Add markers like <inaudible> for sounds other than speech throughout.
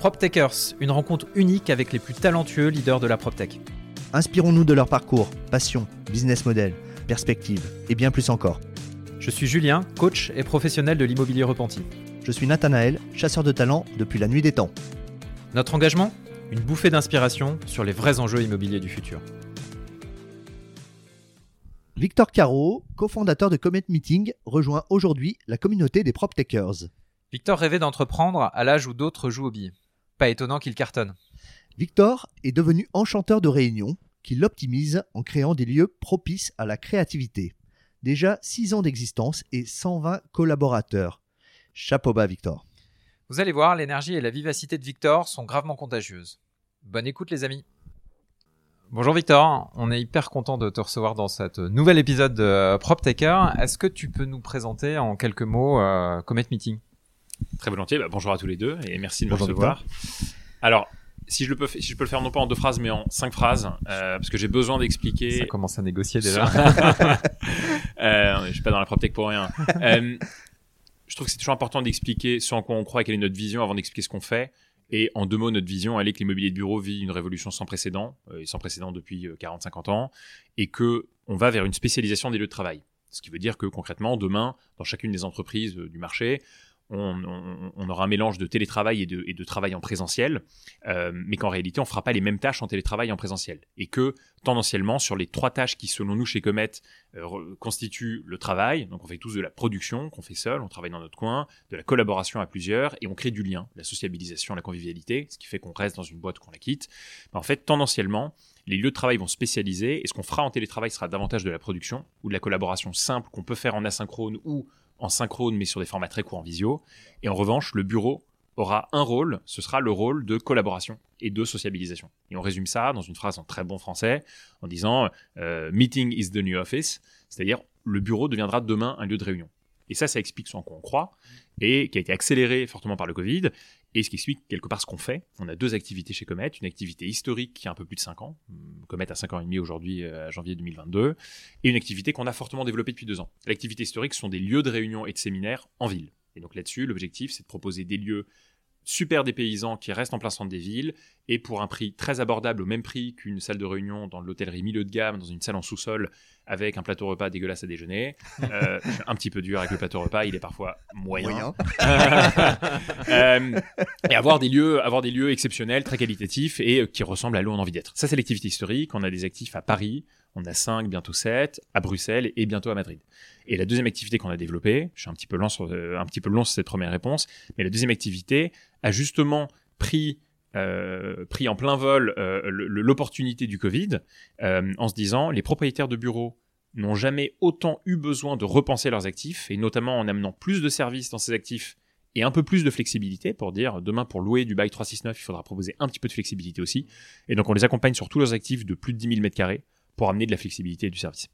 PropTechers, une rencontre unique avec les plus talentueux leaders de la PropTech. Inspirons-nous de leur parcours, passion, business model, perspective et bien plus encore. Je suis Julien, coach et professionnel de l'immobilier repenti. Je suis Nathanaël, chasseur de talent depuis la nuit des temps. Notre engagement Une bouffée d'inspiration sur les vrais enjeux immobiliers du futur. Victor Caro, cofondateur de Comet Meeting, rejoint aujourd'hui la communauté des PropTechers. Victor rêvait d'entreprendre à l'âge où d'autres jouent au billet. Pas étonnant qu'il cartonne. Victor est devenu enchanteur de réunions qui l'optimise en créant des lieux propices à la créativité. Déjà 6 ans d'existence et 120 collaborateurs. Chapeau bas Victor. Vous allez voir, l'énergie et la vivacité de Victor sont gravement contagieuses. Bonne écoute les amis. Bonjour Victor, on est hyper content de te recevoir dans cet nouvel épisode de PropTaker. Est-ce que tu peux nous présenter en quelques mots euh, Comet Meeting? Très volontiers. Bah, bonjour à tous les deux et merci de me recevoir. Alors, si je, le peux, si je peux le faire non pas en deux phrases mais en cinq phrases, euh, parce que j'ai besoin d'expliquer. Ça commence à négocier déjà. <laughs> <laughs> euh, je suis pas dans la PropTech pour rien. Euh, je trouve que c'est toujours important d'expliquer ce en quoi on croit, quelle est notre vision avant d'expliquer ce qu'on fait. Et en deux mots, notre vision, elle est que l'immobilier de bureau vit une révolution sans précédent, euh, et sans précédent depuis 40-50 ans, et que on va vers une spécialisation des lieux de travail. Ce qui veut dire que concrètement, demain, dans chacune des entreprises du marché, on, aura un mélange de télétravail et de, travail en présentiel, euh, mais qu'en réalité, on ne fera pas les mêmes tâches en télétravail et en présentiel. Et que, tendanciellement, sur les trois tâches qui, selon nous, chez Comet, euh, constituent le travail, donc on fait tous de la production qu'on fait seul, on travaille dans notre coin, de la collaboration à plusieurs, et on crée du lien, la sociabilisation, la convivialité, ce qui fait qu'on reste dans une boîte qu'on la quitte. en fait, tendanciellement, les lieux de travail vont spécialiser, et ce qu'on fera en télétravail sera davantage de la production, ou de la collaboration simple qu'on peut faire en asynchrone ou en synchrone, mais sur des formats très courts en visio. Et en revanche, le bureau aura un rôle, ce sera le rôle de collaboration et de sociabilisation. Et on résume ça dans une phrase en très bon français, en disant euh, Meeting is the new office, c'est-à-dire le bureau deviendra demain un lieu de réunion. Et ça, ça explique ce en quoi on croit, et qui a été accéléré fortement par le Covid, et ce qui explique quelque part ce qu'on fait. On a deux activités chez Comet, une activité historique qui a un peu plus de 5 ans, Comet a 5 ans et demi aujourd'hui, euh, à janvier 2022, et une activité qu'on a fortement développée depuis deux ans. L'activité historique sont des lieux de réunion et de séminaires en ville. Et donc là-dessus, l'objectif, c'est de proposer des lieux super des paysans qui restent en plein centre des villes et pour un prix très abordable, au même prix qu'une salle de réunion dans l'hôtellerie milieu de gamme, dans une salle en sous-sol avec un plateau repas dégueulasse à déjeuner. <laughs> Euh, un petit peu dur avec le plateau repas, il est parfois moyen. <laughs> Euh, et avoir des lieux, avoir des lieux exceptionnels, très qualitatifs et euh, qui ressemblent à l'eau on a envie d'être. Ça c'est l'activité historique. On a des actifs à Paris, on a 5, bientôt 7, à Bruxelles et bientôt à Madrid. Et la deuxième activité qu'on a développée, je suis un petit peu long sur, un petit peu long sur cette première réponse, mais la deuxième activité a justement pris euh, pris en plein vol euh, l'opportunité du Covid euh, en se disant les propriétaires de bureaux n'ont jamais autant eu besoin de repenser leurs actifs et notamment en amenant plus de services dans ces actifs et un peu plus de flexibilité pour dire demain pour louer du bail 369 il faudra proposer un petit peu de flexibilité aussi et donc on les accompagne sur tous leurs actifs de plus de 10 000 m2 pour amener de la flexibilité et du service.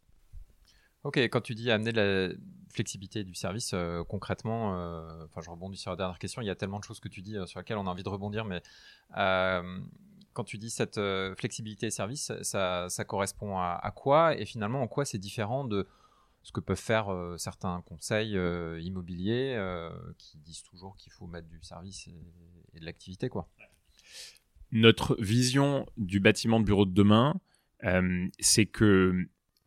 Ok, quand tu dis amener de la flexibilité du service, euh, concrètement, euh, enfin, je rebondis sur la dernière question. Il y a tellement de choses que tu dis euh, sur lesquelles on a envie de rebondir, mais quand tu dis cette flexibilité et service, ça, correspond à, quoi? Et finalement, en quoi c'est différent de ce que peuvent faire certains conseils immobiliers qui disent toujours qu'il faut mettre du service et, et de l'activité, quoi? Notre vision du bâtiment de bureau de demain, c'est que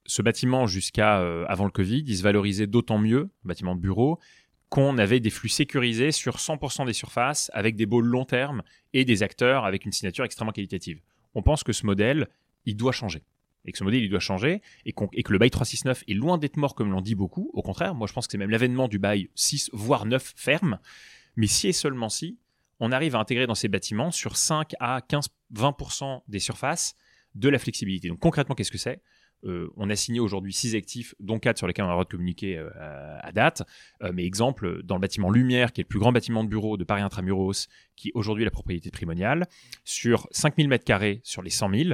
ce bâtiment, jusqu'à euh, avant le Covid, il se valorisait d'autant mieux, bâtiment de bureau, qu'on avait des flux sécurisés sur 100% des surfaces avec des baux long terme et des acteurs avec une signature extrêmement qualitative. On pense que ce modèle, il doit changer. Et que ce modèle, il doit changer et, que le bail 369 est loin d'être mort comme l'on dit beaucoup. Au contraire, moi je pense que c'est même l'avènement du bail 6 voire 9 ferme. Mais si et seulement si, on arrive à intégrer dans ces bâtiments sur 5 à 15-20% des surfaces de la flexibilité. Donc concrètement, qu'est-ce que c'est? Euh, on a signé aujourd'hui 6 actifs, dont 4 sur lesquels on a le droit de communiquer euh, à, date. Euh, mais exemple, dans le bâtiment Lumière, qui est le plus grand bâtiment de bureau de Paris Intramuros, qui aujourd'hui est la propriété primoniale, sur 5000 m2 sur les 100 000,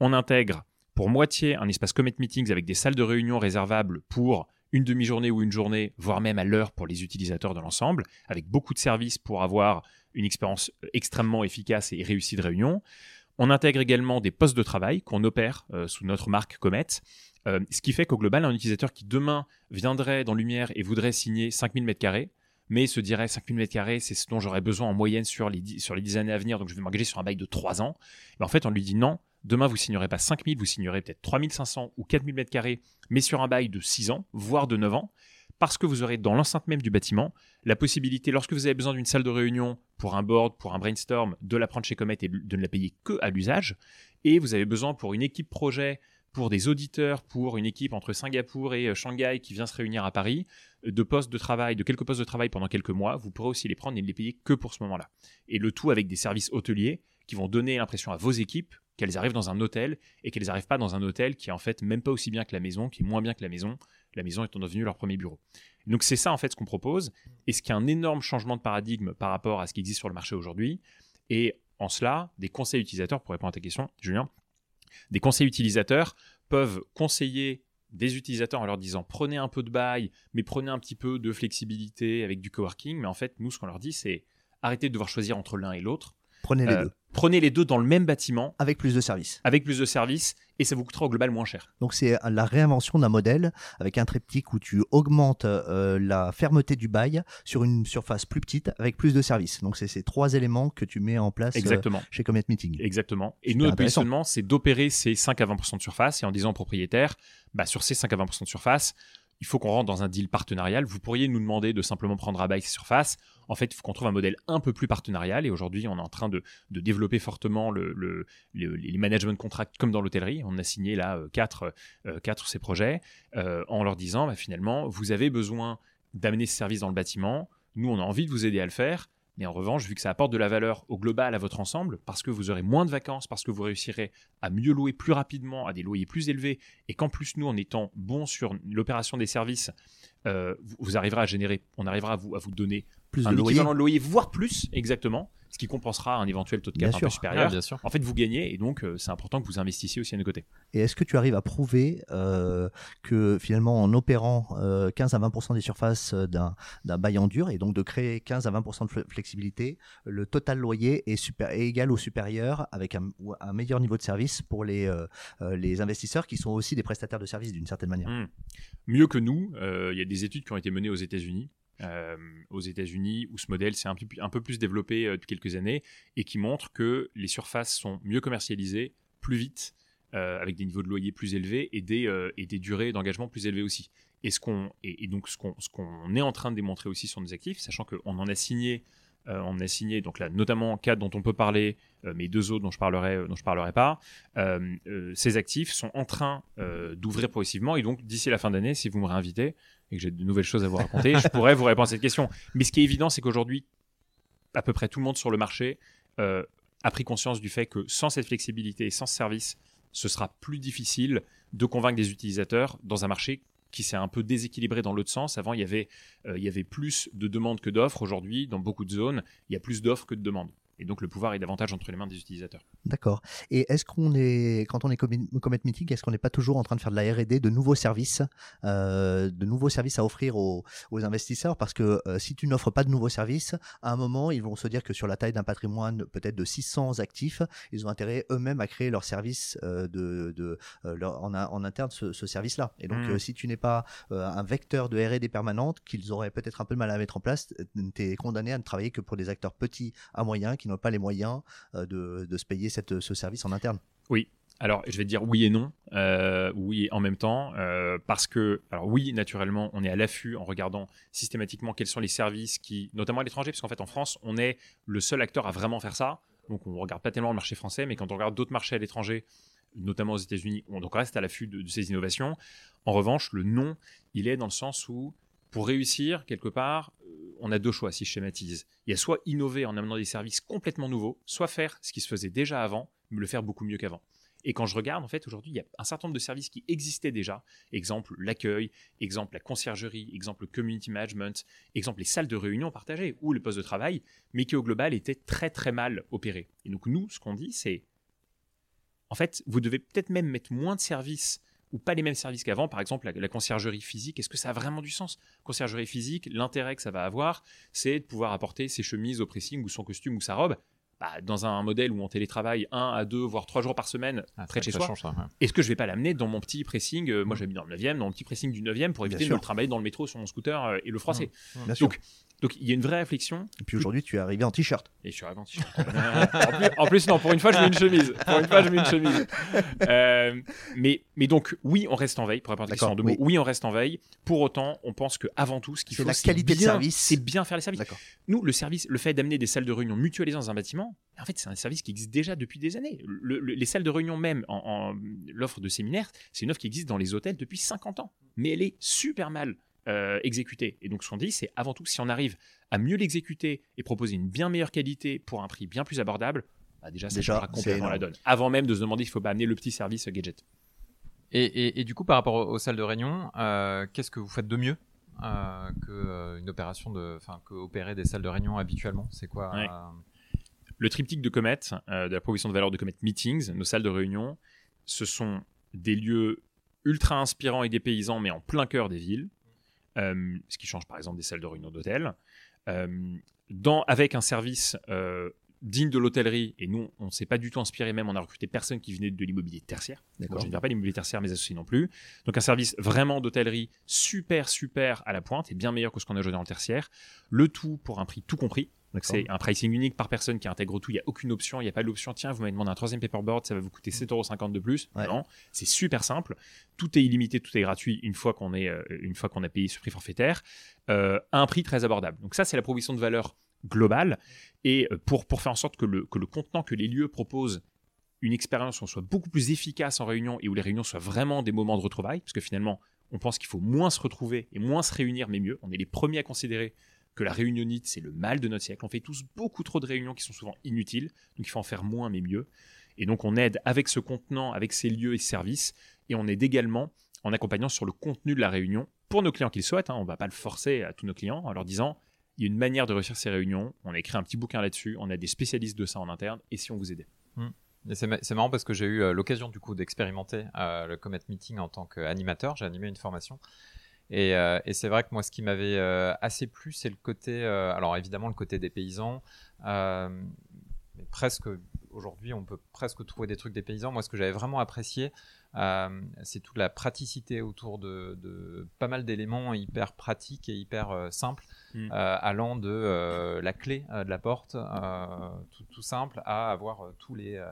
on intègre pour moitié un espace Comet Meetings avec des salles de réunion réservables pour une demi-journée ou une journée, voire même à l'heure pour les utilisateurs de l'ensemble, avec beaucoup de services pour avoir une expérience extrêmement efficace et réussie de réunion. On intègre également des postes de travail qu'on opère euh, sous notre marque Comet. Euh, ce qui fait qu'au global, un utilisateur qui demain viendrait dans Lumière et voudrait signer 5000 m2, mais se dirait 5000 m2, c'est ce dont j'aurais besoin en moyenne sur les, 10, sur les 10 années à venir, donc je vais m'engager sur un bail de 3 ans. Mais en fait, on lui dit non, demain vous signerez pas 5000, vous signerez peut-être 3500 ou 4000 m2, mais sur un bail de 6 ans, voire de 9 ans, parce que vous aurez dans l'enceinte même du bâtiment la possibilité, lorsque vous avez besoin d'une salle de réunion pour un board, pour un brainstorm, de la prendre chez Comet et de ne la payer que à l'usage, et vous avez besoin pour une équipe projet pour des auditeurs, pour une équipe entre Singapour et euh, Shanghai qui vient se réunir à Paris, euh, de postes de travail, de quelques postes de travail pendant quelques mois, vous pourrez aussi les prendre et ne les payer que pour ce moment-là. Et le tout avec des services hôteliers qui vont donner l'impression à vos équipes qu'elles arrivent dans un hôtel et qu'elles n'arrivent pas dans un hôtel qui est en fait même pas aussi bien que la maison, qui est moins bien que la maison, la maison étant devenue leur premier bureau. Donc c'est ça en fait ce qu'on propose, et ce qui est un énorme changement de paradigme par rapport à ce qui existe sur le marché aujourd'hui. Et en cela, des conseils utilisateurs, pour répondre à ta question, Julien, des conseils utilisateurs peuvent conseiller des utilisateurs en leur disant prenez un peu de bail, mais prenez un petit peu de flexibilité avec du coworking. Mais en fait, nous, ce qu'on leur dit, c'est arrêtez de devoir choisir entre l'un et l'autre. Prenez les euh, deux. Prenez les deux dans le même bâtiment. Avec plus de services. Avec plus de services et ça vous coûtera au global moins cher. Donc c'est la réinvention d'un modèle avec un triptyque où tu augmentes euh, la fermeté du bail sur une surface plus petite avec plus de services. Donc c'est ces trois éléments que tu mets en place euh, chez Comet Meeting. Exactement. Et nous, notre positionnement, c'est d'opérer ces 5 à 20% de surface et en disant au propriétaire, bah, sur ces 5 à 20% de surface, il faut qu'on rentre dans un deal partenarial. Vous pourriez nous demander de simplement prendre à bail ces surfaces. En fait, il faut qu'on trouve un modèle un peu plus partenarial. Et aujourd'hui, on est en train de, développer fortement le, les management contracts comme dans l'hôtellerie. On a signé là euh, quatre, euh, quatre ces projets euh, en leur disant bah, finalement, vous avez besoin d'amener ce service dans le bâtiment. Nous, on a envie de vous aider à le faire. Mais en revanche, vu que ça apporte de la valeur au global à votre ensemble, parce que vous aurez moins de vacances, parce que vous réussirez à mieux louer plus rapidement, à des loyers plus élevés, et qu'en plus nous, en étant bons sur l'opération des services, euh, vous, arriverez à générer, on arrivera à vous, à vous donner plus un de équivalent de loyer, voire plus, exactement ce qui compensera un éventuel taux de cap un peu supérieur. bien sûr. En fait, vous gagnez et donc euh, c'est important que vous investissiez aussi à nos côtés. Et est-ce que tu arrives à prouver euh, que finalement en opérant 15 euh, à 20% des surfaces d'un, bail en dur et donc de créer 15 à 20% de flexibilité, le total loyer est, super, égal ou supérieur avec un, un, meilleur niveau de service pour les, les investisseurs qui sont aussi des prestataires de services d'une certaine manière? Hmm. Mieux que nous, il y a des études qui ont été menées aux États-Unis euh, aux États-Unis où ce modèle s'est un, un, peu plus développé euh, depuis quelques années et qui montre que les surfaces sont mieux commercialisées, plus vite, euh, avec des niveaux de loyer plus élevés et des, et des durées d'engagement plus élevées aussi. Et, ce qu'on, et, donc ce qu'on, ce qu'on est en train de démontrer aussi sur nos actifs, sachant qu'on en a signé on a signé donc là notamment quatre dont on peut parler, mais deux autres dont je parlerai dont je parlerai pas. ces actifs sont en train d'ouvrir progressivement et donc d'ici la fin d'année, si vous me réinvitez, et que j'ai de nouvelles choses à vous raconter, je pourrais vous répondre à cette question. Mais ce qui est évident, c'est qu'aujourd'hui, à peu près tout le monde sur le marché euh, a pris conscience du fait que sans cette flexibilité et sans ce service, ce sera plus difficile de convaincre des utilisateurs dans un marché qui s'est un peu déséquilibré dans l'autre sens. Avant, il y euh, il y avait plus de demandes que d'offres. Aujourd'hui, dans beaucoup de zones, il y a plus d'offres que de demandes et donc le pouvoir est davantage entre les mains des utilisateurs. D'accord. Et est-ce qu'on est, quand on est Comet Meeting, est-ce qu'on n'est pas toujours en train de faire de la R&D, de nouveaux services, euh, de nouveaux services à offrir aux, investisseurs? Parce que euh, si tu n'offres pas de nouveaux services, à un moment, ils vont se dire que sur la taille d'un patrimoine peut-être de 600 actifs, ils ont intérêt eux-mêmes à créer leur service euh, de, de en, en, interne ce, service-là. Et donc, mmh. si tu n'es pas un vecteur de R&D permanente, qu'ils auraient peut-être un peu de mal à mettre en place, tu es condamné à ne travailler que pour des acteurs petits à moyens qui n'ont pas les moyens euh, de, se payer ce service en interne. Oui, alors, je vais dire oui et non. Euh, oui en même temps, euh, parce que, alors oui, naturellement, on est à l'affût en regardant systématiquement quels sont les services qui, notamment à l'étranger, parce qu'en fait, en France, on est le seul acteur à vraiment faire ça. Donc, on ne regarde pas tellement le marché français, mais quand on regarde d'autres marchés à l'étranger, notamment aux États-Unis, on reste à l'affût de, de, ces innovations. En revanche, le non, il est dans le sens où, pour réussir, quelque part, on a deux choix si je schématise. Il y a soit innover en amenant des services complètement nouveaux, soit faire ce qui se faisait déjà avant, mais le faire beaucoup mieux qu'avant. Et quand je regarde, en fait, aujourd'hui, il y a un certain nombre de services qui existaient déjà. Exemple, l'accueil, exemple, la conciergerie, exemple, le community management, exemple, les salles de réunion partagées ou le poste de travail, mais qui au global étaient très très mal opérés. Et donc nous, ce qu'on dit, c'est, en fait, vous devez peut-être même mettre moins de services ou pas les mêmes services qu'avant. Par exemple, la, conciergerie physique, est-ce que ça a vraiment du sens? Conciergerie physique, l'intérêt que ça va avoir, c'est de pouvoir apporter ses chemises au pressing ou son costume ou sa robe. Bah, dans un modèle où on télétravaille un à deux, voire trois jours par semaine ah, près de chez soi, est-ce que je vais pas l'amener dans mon petit pressing? Euh, Moi, mm. j'habite dans le 9e, dans mon petit pressing du 9e pour éviter de le travailler dans le métro sur mon scooter euh, et le froisser. Mm. Donc, Donc il y a une vraie réflexion. Et puis aujourd'hui, tu es arrivé en t-shirt. Et je suis arrivé en t-shirt. <laughs> en, plus, en, plus, non, pour une fois, je mets une chemise. Pour une fois, je mets une chemise. Euh, mais, mais donc, oui, on reste en veille, pour répondre à la question en deux mots. Oui, on reste en veille. Pour autant, on pense qu'avant tout, ce qu'il faut, la qualité de service. C'est bien faire les services. Nous, le service, le fait d'amener des salles de réunion mutualisées dans un bâtiment, en fait, c'est un service qui existe déjà depuis des années. les salles de réunion même, en, l'offre de séminaire, c'est une offre qui existe dans les hôtels depuis 50 ans. Mais elle est super mal euh, exécutée. Et donc, ce qu'on dit, c'est avant tout, si on arrive à mieux l'exécuter et proposer une bien meilleure qualité pour un prix bien plus abordable, bah déjà, ça déjà, complètement la donne. Avant même de se demander s'il faut pas amener le petit service gadget. Et, du coup, par rapport aux, salles de réunion, euh, qu'est-ce que vous faites de mieux euh, que une opération de, enfin, que opérer des salles de réunion habituellement? C'est quoi Le triptyque de Comet, de la proposition de valeur de Comet Meetings, nos salles de réunion, ce sont des lieux ultra inspirants et dépaysants, mais en plein cœur des villes. Euh, ce qui change par exemple des salles de réunion d'hôtel. Euh, avec un service euh, digne de l'hôtellerie, et nous, on ne s'est pas du tout inspiré, même on a recruté personne qui venait de l'immobilier tertiaire. je ne viens pas l'immobilier tertiaire, mes associés non plus. Donc un service vraiment d'hôtellerie super, super à la pointe, et bien meilleur que ce qu'on a aujourd'hui dans le tertiaire. Le tout pour un prix tout compris. C'est un pricing unique par personne qui intègre tout. Il n'y a aucune option. Il n'y a pas l'option, tiens, vous m'avez demandé un troisième paperboard, ça va vous coûter 7,50€ de plus. Non, c'est super simple. Tout est illimité, tout est gratuit une fois qu'on est, euh, une fois qu'on a payé ce prix forfaitaire, euh, à un prix très abordable. Donc ça, c'est la proposition de valeur globale. Et euh, pour, pour faire en sorte que le, que le contenant, que les lieux proposent une expérience où on soit beaucoup plus efficace en réunion et où les réunions soient vraiment des moments de retrouvailles, parce que finalement, on pense qu'il faut moins se retrouver et moins se réunir, mais mieux. On est les premiers à considérer que la réunionnite, c'est le mal de notre siècle. On fait tous beaucoup trop de réunions qui sont souvent inutiles, donc il faut en faire moins mais mieux. Et donc on aide avec ce contenant, avec ces lieux et services, et on aide également en accompagnant sur le contenu de la réunion pour nos clients qu'ils souhaitent. Hein. on ne va pas le forcer à tous nos clients en leur disant il y a une manière de réussir ces réunions. On a écrit un petit bouquin là-dessus. On a des spécialistes de ça en interne. Et si on vous aidait mmh. C'est marrant parce que j'ai eu euh, l'occasion du coup d'expérimenter euh, le Comet Meeting en tant qu'animateur. J'ai animé une formation euh, et, c'est vrai que moi, ce qui m'avait euh, assez plu, c'est le côté, euh, alors évidemment le côté des paysans, mais presque aujourd'hui, on peut presque trouver des trucs des paysans. Moi, ce que j'avais vraiment apprécié, c'est toute la praticité autour de, pas mal d'éléments hyper pratiques et hyper simples, mm. allant de la clé de la porte, tout, tout, simple, à avoir tous les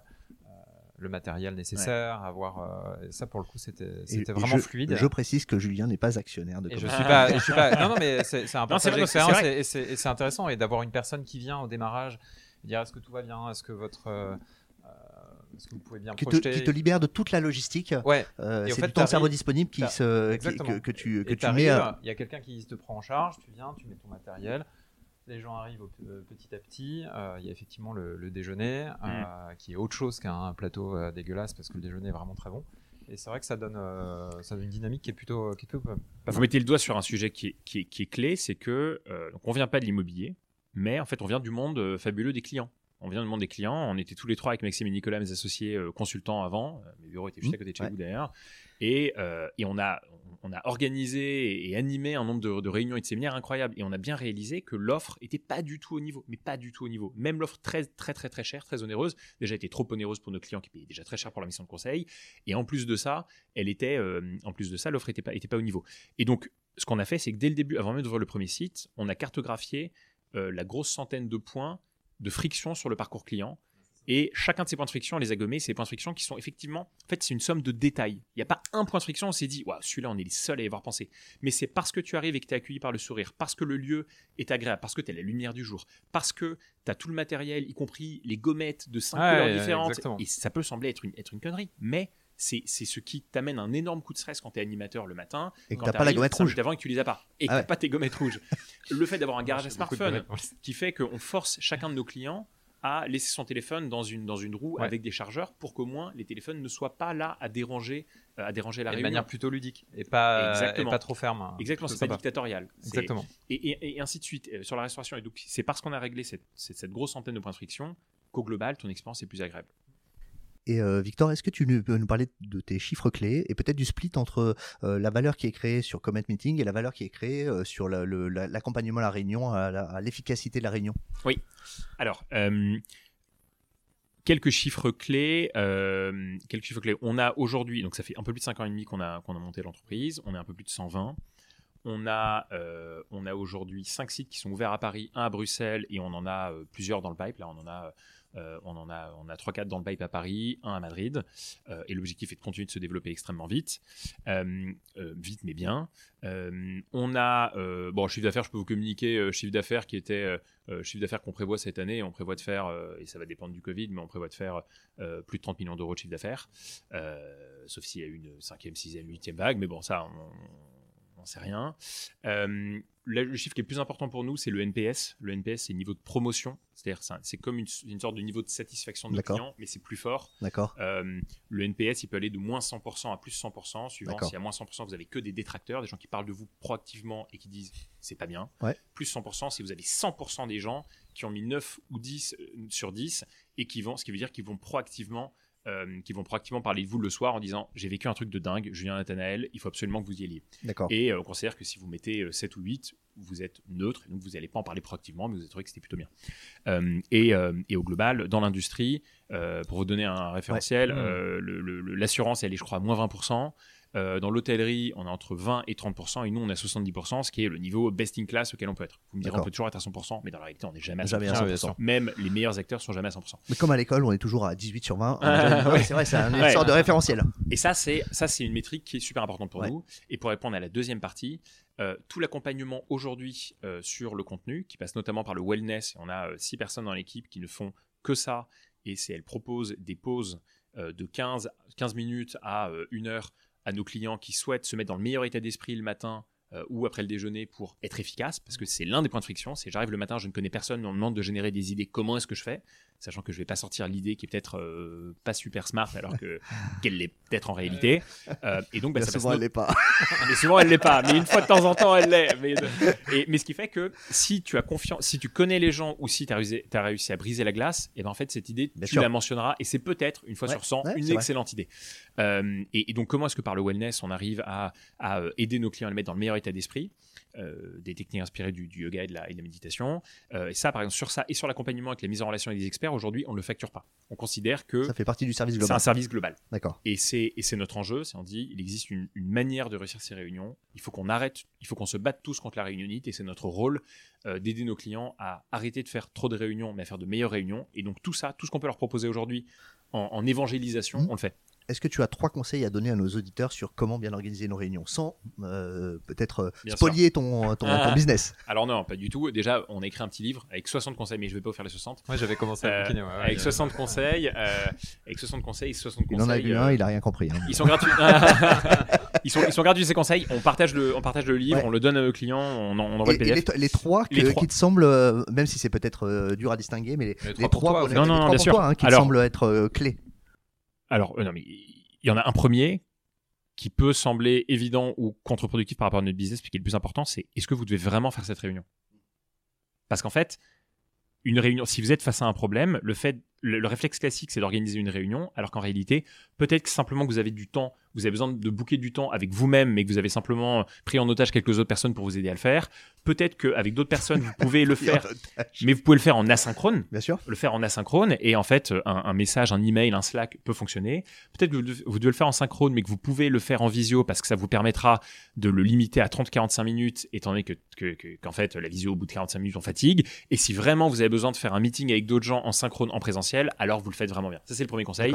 le matériel nécessaire, avoir euh, ça pour le coup c'était vraiment fluide. Je précise que Julien n'est pas actionnaire de. Et je suis pas, je suis pas, non non mais c'est un partage d'expérience et, c'est intéressant et d'avoir une personne qui vient au démarrage dire est-ce que tout va bien, est-ce que votre euh, est-ce que vous pouvez bien qui projeter... te, qui te libère de toute la logistique. Ouais. Euh, c'est du temps cerveau disponible qui se, que, que, tu, que tu mets. Il y a quelqu'un qui te prend en charge. Tu viens, tu mets ton matériel les gens arrivent euh, petit à petit. Euh, il y a effectivement le, déjeuner, euh, mm. qui est autre chose qu'un plateau dégueulasse, parce que le déjeuner est vraiment très bon. Et c'est vrai que ça donne, ça donne une dynamique qui est plutôt, qui est plutôt pas Vous mettez le doigt sur un sujet qui est, qui est, qui est clé, c'est que donc on vient pas de l'immobilier, mais en fait on vient du monde fabuleux des clients. On vient du monde des clients. On était tous les trois avec Maxime et Nicolas, mes associés consultants avant. Mes bureaux étaient juste à côté de chez vous d'ailleurs. Et, et, on, a, on a organisé et animé un nombre de, réunions et de séminaires incroyables. Et on a bien réalisé que l'offre était pas du tout au niveau, mais pas du tout au niveau. Même l'offre très, très, très, très chère, très onéreuse, déjà était trop onéreuse pour nos clients qui payaient déjà très cher pour la mission de conseil. Et en plus de ça, était, euh, l'offre était pas au niveau. Et donc, ce qu'on a fait, c'est que dès le début, avant même d'ouvrir le premier site, on a cartographié euh, la grosse centaine de points de friction sur le parcours client et chacun de ces points de friction, on les a gommés. Ces points de friction qui sont effectivement, en fait, c'est une somme de détails. Il n'y a pas un point de friction, on s'est dit, celui-là, on est les seuls à y avoir pensé. Mais c'est parce que tu arrives et que tu es accueilli par le sourire, parce que le lieu est agréable, parce que tu as la lumière du jour, parce que tu as tout le matériel, y compris les gommettes de cinq couleurs différentes. Et ça peut sembler être une, être une connerie, mais c'est ce qui t'amène un énorme coup de stress quand tu es animateur le matin. Et que tu pas la gommette rouge. Et que tu les as pas. Et que ah pas tes gommettes rouges. le fait d'avoir un <laughs> garage à smartphone qui fait qu'on force chacun de nos clients à laisser son téléphone dans une, dans une roue avec des chargeurs pour qu'au moins les téléphones ne soient pas là à déranger, euh, à déranger la et De manière plutôt ludique et pas, et pas trop ferme. Hein. Exactement, c'est pas dictatorial. Exactement. Et, et, ainsi de suite. Euh, sur la restauration, et donc c'est parce qu'on a réglé cette, cette, cette grosse centaine de points de friction qu'au global, ton expérience est plus agréable. Et euh, Victor, est-ce que tu peux nous parler de tes chiffres clés et peut-être du split entre euh, la valeur qui est créée sur Comet Meeting et la valeur qui est créée euh, sur l'accompagnement à la réunion, à l'efficacité de la réunion? Oui. Alors, quelques chiffres clés. quelques chiffres clés. On a aujourd'hui, donc ça fait un peu plus de 5 ans et demi qu'on a, monté l'entreprise. On est un peu plus de 120. On a, on a aujourd'hui cinq sites qui sont ouverts à Paris, un à Bruxelles et on en a plusieurs dans le pipe. Là, on en a euh, on en a, on a 3-4 dans le pipe à Paris, un à Madrid. Euh, et l'objectif est de continuer de se développer extrêmement vite. Euh, vite, mais bien. on a, bon, chiffre d'affaires, je peux vous communiquer, chiffre d'affaires qui était, chiffre d'affaires qu'on prévoit cette année. On prévoit de faire, et ça va dépendre du Covid, mais on prévoit de faire plus de 30 millions d'euros de chiffre d'affaires. sauf s'il y a une 5e, 6e, 8e vague. Mais bon, ça, on n'en sait rien le chiffre qui est le plus important pour nous, c'est le NPS. Le NPS, c'est le niveau de promotion. C'est-à-dire, c'est comme une, sorte de niveau de satisfaction de nos clients, mais c'est plus fort. D'accord. Euh, le NPS, il peut aller de moins 100% à plus 100%, suivant si à moins 100%, vous avez que des détracteurs, des gens qui parlent de vous proactivement et qui disent c'est pas bien. Plus 100%, si vous avez 100% des gens qui ont mis 9 ou 10 euh, sur 10 et qui vont, ce qui veut dire qu'ils vont proactivement euh, qui vont proactivement parler de vous le soir en disant j'ai vécu un truc de dingue, Julien Nathanaël, il faut absolument que vous y alliez. Et on considère que si vous mettez 7 ou 8, vous êtes neutre, donc vous n'allez pas en parler proactivement, mais vous avez trouvé que c'était plutôt bien. Euh, et, euh, et, au global, dans l'industrie, euh, pour vous donner un référentiel, mmh. l'assurance, elle est, je crois, à moins 20%. Euh, dans l'hôtellerie, on est entre 20 et 30%, et nous, on est à 70%, ce qui est le niveau best in class auquel on peut être. Vous me direz, on peut toujours être à 100%, mais dans la réalité, on n'est jamais à 100%. Même les meilleurs acteurs sont jamais à 100%. Mais comme à l'école, on est toujours à 18 sur 20. <laughs> C'est vrai, c'est une sorte de référentiel. Et ça, c'est ça, c'est une métrique qui est super importante pour nous. Et pour répondre à la deuxième partie, euh, tout l'accompagnement aujourd'hui euh, sur le contenu, qui passe notamment par le wellness, on a six personnes dans l'équipe qui ne font que ça, et c'est elles proposent des pauses de 15, 15 minutes à 1 heure à nos clients qui souhaitent se mettre dans le meilleur état d'esprit le matin euh, ou après le déjeuner pour être efficace, parce que c'est l'un des points de friction, c'est j'arrive le matin, je ne connais personne, on me demande de générer des idées, comment est-ce que je fais? Sachant que je vais pas sortir l'idée qui est peut-être euh, pas super smart alors que <laughs> qu'elle l'est peut-être en réalité. Euh, et donc, bah, ça souvent elle l'est pas. <laughs> mais souvent elle l'est pas. Mais une fois de temps en temps elle l'est. Mais, <laughs> mais ce qui fait que si tu as confiance, si tu connais les gens ou si tu as réussi, as réussi à briser la glace, et ben en fait cette idée tu la mentionneras et c'est peut-être une fois sur 100 une excellente idée. Euh, et, donc comment est-ce que par le wellness on arrive à, à aider nos clients à le mettre dans le meilleur état d'esprit? Euh, des techniques inspirées du, yoga et de, la, méditation. Euh, et ça, par exemple, sur ça et sur l'accompagnement avec la mise en relation avec des experts, aujourd'hui, on ne le facture pas. On considère que. Ça fait partie du service global. C'est un service global. D'accord. Et c'est notre enjeu. C'est on dit, il existe une, manière de réussir ces réunions. Il faut qu'on arrête, il faut qu'on se batte tous contre la réunionnite et c'est notre rôle euh, d'aider nos clients à arrêter de faire trop de réunions, mais à faire de meilleures réunions. Et donc, tout ça, tout ce qu'on peut leur proposer aujourd'hui en, évangélisation, mmh. on le fait est-ce que tu as trois conseils à donner à nos auditeurs sur comment bien organiser nos réunions sans euh, peut-être euh, spolier ton, ton, business? Alors non, pas du tout. Déjà, on a écrit un petit livre avec 60 conseils, mais je ne vais pas vous faire les 60. Moi, j'avais commencé à bouquiner. avec 60 conseils, avec 60 conseils, 60 il conseils. Il en a eu un, il a rien compris. Hein. Ils sont gratuits. <laughs> ils sont, ils sont gratuits ces conseils. On partage le, on partage le livre, on le donne à nos clients, on, envoie le PDF. les, trois, qui te semblent, euh, même si c'est peut-être dur à distinguer, mais les, trois, non, non, bien sûr. Toi, qui te semblent être clés. Alors, non, mais il y en a un premier qui peut sembler évident ou contre-productif par rapport à notre business, puis qui est le plus important, c'est est-ce que vous devez vraiment faire cette réunion? Parce qu'en fait, une réunion, si vous êtes face à un problème, le fait, le, réflexe classique, c'est d'organiser une réunion, alors qu'en réalité, peut-être que simplement que vous avez du temps, vous avez besoin de bouquer du temps avec vous-même, mais que vous avez simplement pris en otage quelques autres personnes pour vous aider à le faire. Peut-être qu'avec d'autres personnes, vous pouvez le <laughs> faire, mais vous pouvez le faire en asynchrone. Bien sûr. Le faire en asynchrone, et en fait, un, message, un email, un Slack peut fonctionner. Peut-être que vous, devez le faire en synchrone, mais que vous pouvez le faire en visio parce que ça vous permettra de le limiter à 30-45 minutes, étant donné que, qu'en fait, la visio, au bout de 45 minutes, on fatigue. Et si vraiment vous avez besoin de faire un meeting avec d'autres gens en synchrone, en présentiel, alors vous le faites vraiment bien. Ça, c'est le premier conseil.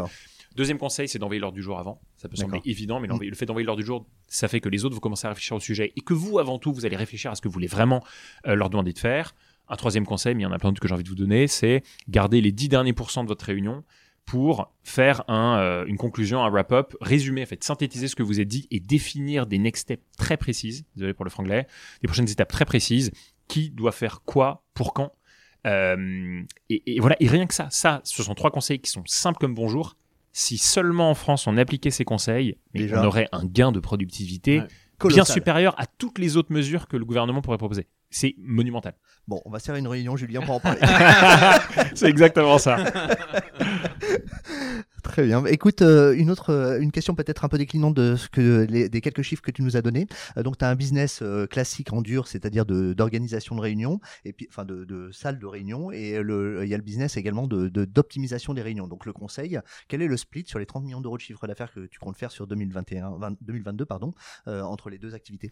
Deuxième conseil, c'est d'envoyer l'heure du jour avant. Ça peut sembler évident, mais le fait d'envoyer l'heure du jour, ça fait que les autres vont commencer à réfléchir au sujet et que vous, avant tout, vous allez réfléchir à ce que vous voulez vraiment euh, leur demander de faire. Un troisième conseil, mais il y en a plein d'autres que j'ai envie de vous donner, c'est garder les 10 derniers pourcents de votre réunion pour faire un, euh, une conclusion, un wrap-up, résumer, en fait, synthétiser ce que vous avez dit et définir des next steps très précises, désolé pour le franglais, des prochaines étapes très précises, qui doit faire quoi, pour quand. Euh, et, et, voilà, et rien que ça, ça, ce sont trois conseils qui sont simples comme bonjour, si seulement en France on appliquait ces conseils, on aurait un gain de productivité bien supérieur à toutes les autres mesures que le gouvernement pourrait proposer. C'est monumental. Bon, on va faire une réunion, Julien, pour en parler. <laughs> C'est exactement ça. <laughs> Très bien. Écoute, euh, une autre, euh, une question peut-être un peu déclinante de ce que des quelques chiffres que tu nous as donnés. Euh, donc, tu as un business classique en dur, c'est-à-dire d'organisation de, réunions, et enfin, de, de salles de réunion, et il y a le business également de d'optimisation des réunions. Donc, le conseil, quel est le split sur les 30 millions d'euros de chiffre d'affaires que tu comptes faire sur 2021, 2022, pardon, entre les deux activités?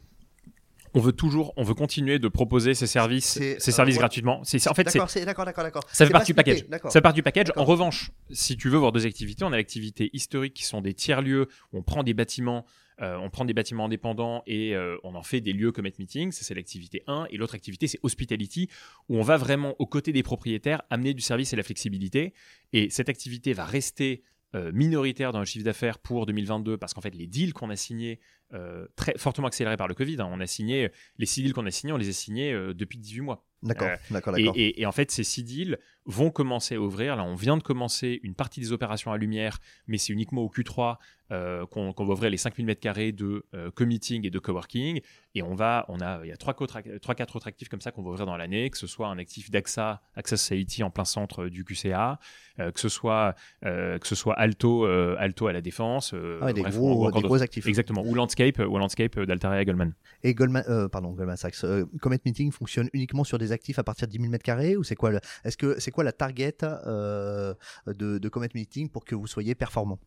On veut toujours, on veut continuer de proposer ces services, ces euh, services gratuitement. C'est, en fait, D'accord, d'accord, d'accord, ça fait partie du package. Ça fait partie du package. En revanche, si tu veux voir deux activités, on a l'activité historique qui sont des tiers-lieux où on prend des bâtiments, euh, on prend des bâtiments indépendants et euh, on en fait des lieux Comet Meeting. Ça, c'est l'activité 1. Et l'autre activité, c'est Hospitality où on va vraiment, aux côtés des propriétaires, amener du service et la flexibilité. Et cette activité va rester euh, minoritaire dans le chiffre d'affaires pour 2022 parce qu'en fait, les deals qu'on a signés, euh, très fortement accélérés par le Covid, hein, on a signé, les six deals qu'on a signés, on les a signés euh, depuis 18 mois. D'accord, Euh, d'accord, Et, d'accord. et- et en fait, ces six deals vont commencer à ouvrir. Là, on vient de commencer une partie des opérations à lumière, mais c'est uniquement au Q3 euh, qu'on va ouvrir les 5000 m2 de euh, co-meeting et de coworking. Et on va, on a, il y a trois, quatre ac- trois, quatre autres actifs comme ça qu'on va ouvrir dans l'année, que ce soit un actif d'AXA, AXA Society en plein centre du QCA, euh, que ce soit, euh, que ce soit Alto, euh, Alto à la défense. euh, Ah ouais, des bref, gros, des actifs. Exactement. Ou Landscape, ou Landscape d'Altaria Goldman. Et Goldman, euh, pardon, Goldman Sachs, euh, Comet Meeting fonctionne uniquement sur des actifs à partir de 10 000 m2 ou c'est quoi est-ce que c'est quoi la target euh, de, de Comet Meeting pour que vous soyez performant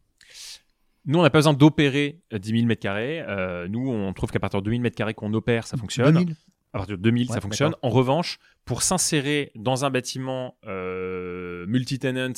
Nous, on n'a pas besoin d'opérer euh, 10 000 m carrés. nous, on trouve qu'à partir de 2000 m carrés qu'on opère, ça fonctionne. 2000 À partir de 2000, Ouais, ça fonctionne. En revanche, pour s'insérer dans un bâtiment euh, multi-tenant,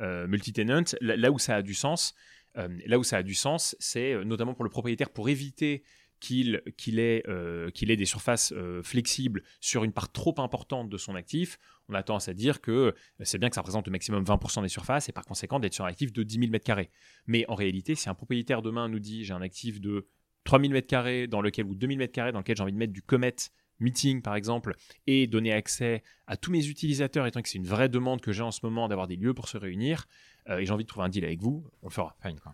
euh, multi-tenant, là, là où ça a du sens, là où ça a du sens, c'est notamment pour le propriétaire pour éviter qu'il ait, euh, ait des surfaces euh, flexibles sur une part trop importante de son actif. On a tendance à dire que euh, c'est bien que ça représente au maximum 20% des surfaces et par conséquent d'être sur un actif de 10 000 m2. Mais en réalité, si un propriétaire demain nous dit j'ai un actif de 3000 m2 dans lequel ou 2000 m2 dans lequel j'ai envie de mettre du Comet meeting par exemple et donner accès à tous mes utilisateurs étant que c'est une vraie demande que j'ai en ce moment d'avoir des lieux pour se réunir et j'ai envie de trouver un deal avec vous, on le fera. Fine, quoi.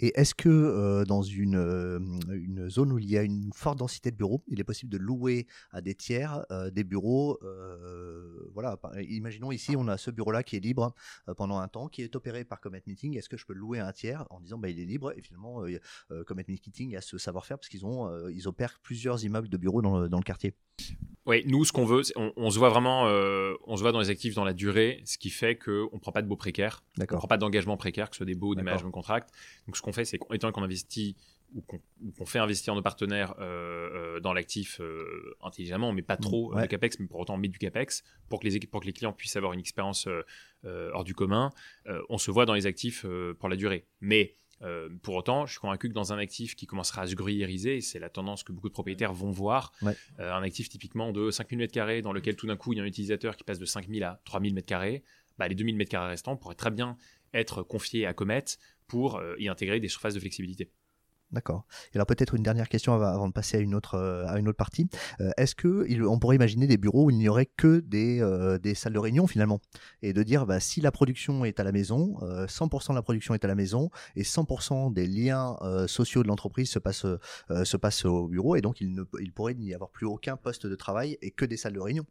Et est-ce que euh, dans une, euh, une zone où il y a une forte densité de bureaux, il est possible de louer à des tiers euh, des bureaux euh, Voilà, imaginons ici, on a ce bureau-là qui est libre euh, pendant un temps, qui est opéré par Comet Meeting. Est-ce que je peux louer à un tiers en disant bah, il est libre Et finalement, euh, Comet Meeting a ce savoir-faire parce qu'ils ont, ils opèrent plusieurs immeubles de bureaux dans le, dans le quartier? Oui, nous, ce qu'on veut, on, on se voit vraiment, euh, on se voit dans les actifs dans la durée, ce qui fait qu'on ne prend pas de beaux précaires, on ne prend pas d'engagement précaire, que ce soit des beaux ou des management contracts. Donc, ce qu'on fait, c'est qu'étant étant qu'on investit ou qu'on fait investir nos partenaires euh, euh, dans l'actif euh, intelligemment, mais pas trop ouais. de capex, mais pour autant on met du capex pour que les pour que les clients puissent avoir une expérience hors du commun. on se voit dans les actifs pour la durée, mais euh, pour autant, je suis convaincu que dans un actif qui commencera à se gruyériser, c'est la tendance que beaucoup de propriétaires vont voir, Ouais. euh, un actif typiquement de 5000 m2 dans lequel tout d'un coup il y a un utilisateur qui passe de 5000 à 3000 m2, bah, les 2000 m2 restants pourraient très bien être confiés à Comet pour euh, y intégrer des surfaces de flexibilité. D'accord. Et alors peut-être une dernière question avant, de passer à une autre, euh, à une autre partie. Euh, Est-ce que il- on pourrait imaginer des bureaux où il n'y aurait que des, euh, des salles de réunion finalement? Et de dire bah, si la production est à la maison, euh, 100% de la production est à la maison et 100% des liens sociaux de l'entreprise se passent, se passent au bureau et donc il, ne, il pourrait n'y avoir plus aucun poste de travail et que des salles de réunion?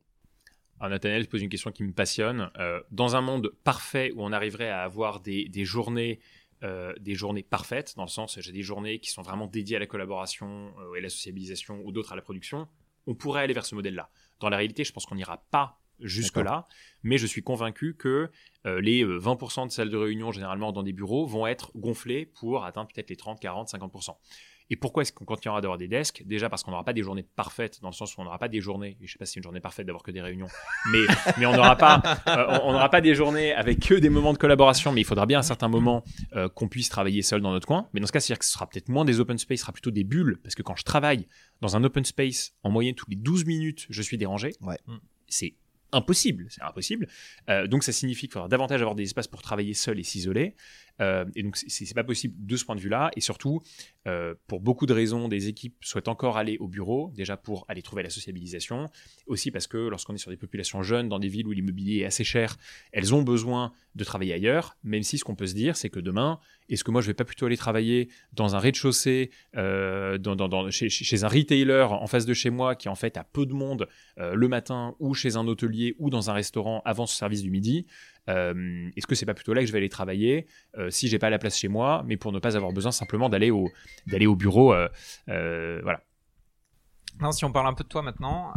Alors Nathaniel se pose une question qui me passionne. Dans un monde parfait où on arriverait à avoir des, des journées, euh, des journées parfaites, dans le sens j'ai des journées qui sont vraiment dédiées à la collaboration euh, et à la sociabilisation ou d'autres à la production, on pourrait aller vers ce modèle-là. Dans la réalité, je pense qu'on n'ira pas jusque-là, mais je suis convaincu que euh, les euh, 20% de salles de réunion généralement dans des bureaux vont être gonflées pour atteindre peut-être les 30, 40, 50%. Et pourquoi est-ce qu'on continuera d'avoir des desks Déjà parce qu'on n'aura pas des journées parfaites, dans le sens où on n'aura pas des journées, et je sais pas si c'est une journée parfaite d'avoir que des réunions, <laughs> mais, mais on n'aura pas, euh, on n'aura pas des journées avec que des moments de collaboration, mais il faudra bien à un certain moment euh, qu'on puisse travailler seul dans notre coin. Mais dans ce cas, c'est-à-dire que ce sera peut-être moins des open space, ce sera plutôt des bulles, parce que quand je travaille dans un open space, en moyenne toutes les 12 minutes, je suis dérangé. Ouais. C'est impossible, c'est impossible. Euh, donc ça signifie qu'il faudra davantage avoir des espaces pour travailler seul et s'isoler. Euh, et donc c'est pas possible de ce point de vue-là. Et surtout, euh, pour beaucoup de raisons, des équipes souhaitent encore aller au bureau, déjà pour aller trouver la sociabilisation, aussi parce que lorsqu'on est sur des populations jeunes, dans des villes où l'immobilier est assez cher, elles ont besoin de travailler ailleurs, même si ce qu'on peut se dire, c'est que demain, est-ce que moi je vais pas plutôt aller travailler dans un rez-de-chaussée, euh, chez, chez un retailer en face de chez moi qui en fait a peu de monde le matin, ou chez un hôtelier, ou dans un restaurant avant ce service du midi? Euh, Est-ce que c'est pas plutôt là que je vais aller travailler euh, si j'ai pas la place chez moi, mais pour ne pas avoir besoin simplement d'aller au, d'aller au bureau euh, Voilà. Non, si on parle un peu de toi maintenant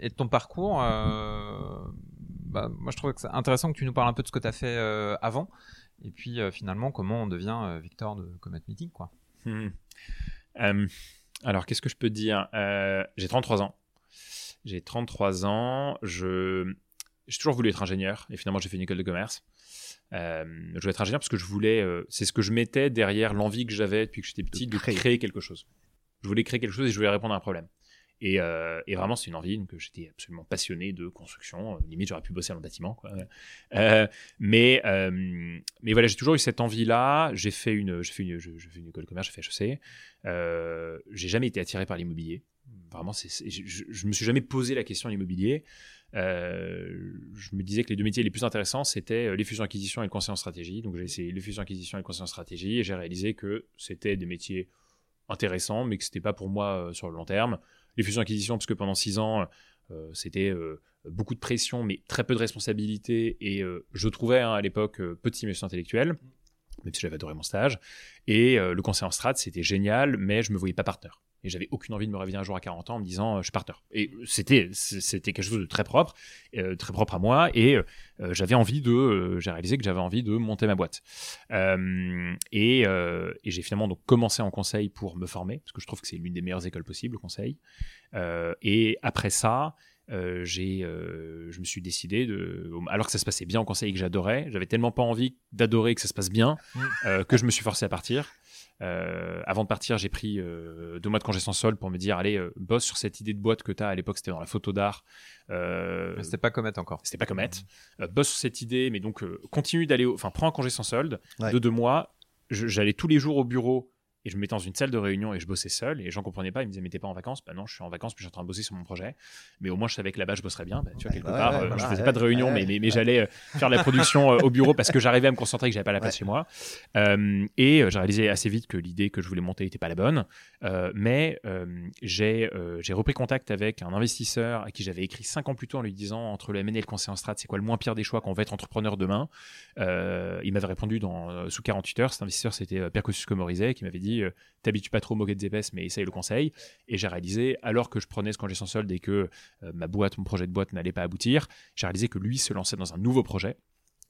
et de ton parcours, bah, moi je trouve que c'est intéressant que tu nous parles un peu de ce que tu as fait avant et puis finalement comment on devient Victor de Comet Meeting. Quoi. Hmm. Alors, qu'est-ce que je peux te dire J'ai 33 ans. J'ai 33 ans. Je j'ai toujours voulu être ingénieur et finalement j'ai fait une école de commerce. Euh, je voulais être ingénieur parce que je voulais, euh, c'est ce que je mettais derrière l'envie que j'avais depuis que j'étais petit de, créer. créer. quelque chose. Je voulais créer quelque chose et je voulais répondre à un problème. Et, euh, et vraiment, c'est une envie donc j'étais absolument passionné de construction. Limite, j'aurais pu bosser dans le bâtiment. Quoi. Mais, mais voilà, j'ai toujours eu cette envie-là. J'ai fait une, j'ai fait une, j'ai fait une école de commerce, j'ai fait HEC. J'ai jamais été attiré par l'immobilier. Vraiment, c'est, je, je me suis jamais posé la question de l'immobilier. Euh, je me disais que les deux métiers les plus intéressants, c'était euh, les fusions-acquisitions et le conseil en stratégie. Donc j'ai essayé les fusions-acquisitions et le conseil en stratégie et j'ai réalisé que c'était des métiers intéressants, mais que c'était pas pour moi euh, sur le long terme. Les fusions-acquisitions, parce que pendant six ans, c'était beaucoup de pression, mais très peu de responsabilité. Et je trouvais hein, à l'époque euh, peu de stimulation intellectuelle, même si j'avais adoré mon stage. Et le conseil en strat, c'était génial, mais je me voyais pas partenaire. Et j'avais aucune envie de me réveiller un jour à 40 ans en me disant euh, je suis partenaire. Et c'était c'était quelque chose de très propre, euh, très propre à moi. Et euh, j'avais envie de, euh, j'ai réalisé que j'avais envie de monter ma boîte. Et et j'ai finalement donc commencé en conseil pour me former parce que je trouve que c'est l'une des meilleures écoles possibles, le conseil. Et après ça, euh, j'ai, euh, je me suis décidé de, alors que ça se passait bien en conseil et que j'adorais, j'avais tellement pas envie d'adorer que ça se passe bien Mm. euh, que je me suis forcé à partir. Euh, avant de partir, j'ai pris euh, deux mois de congé sans solde pour me dire allez, euh, bosse sur cette idée de boîte que tu as. À l'époque, c'était dans la photo d'art. Euh, C'était pas Comet encore. c'était pas Comet. Euh, bosse sur cette idée, mais donc continue d'aller, enfin prends un congé sans solde Ouais. de deux mois. J'allais tous les jours au bureau et je me mettais dans une salle de réunion et je bossais seul et les gens comprenaient pas. Ils me disaient mais t'es pas en vacances? Bah non, je suis en vacances puis je suis en train de bosser sur mon projet. Mais au moins je savais que là-bas je bosserais bien. Bah, tu vois quelque ouais, part, ouais, euh, voilà, je faisais ouais, pas de réunion, mais, mais, j'allais euh, faire la production euh, au bureau parce que j'arrivais à me concentrer, que j'avais pas la place chez moi. Euh, et j'ai réalisé assez vite que l'idée que je voulais monter était pas la bonne. Euh, mais j'ai j'ai repris contact avec un investisseur à qui j'avais écrit cinq ans plus tôt en lui disant entre le M&A et le conseil en strat, c'est quoi le moins pire des choix quand on va être entrepreneur demain? Il m'avait répondu dans, sous 48 heures. Cet investisseur, c'était Pierre Kosciusko-Morizet qui m'avait dit euh, T'habitues pas trop au moquette Zepes, mais essaye le conseil. Et j'ai réalisé, alors que je prenais ce congé sans solde et que euh, ma boîte, mon projet de boîte n'allait pas aboutir, j'ai réalisé que lui se lançait dans un nouveau projet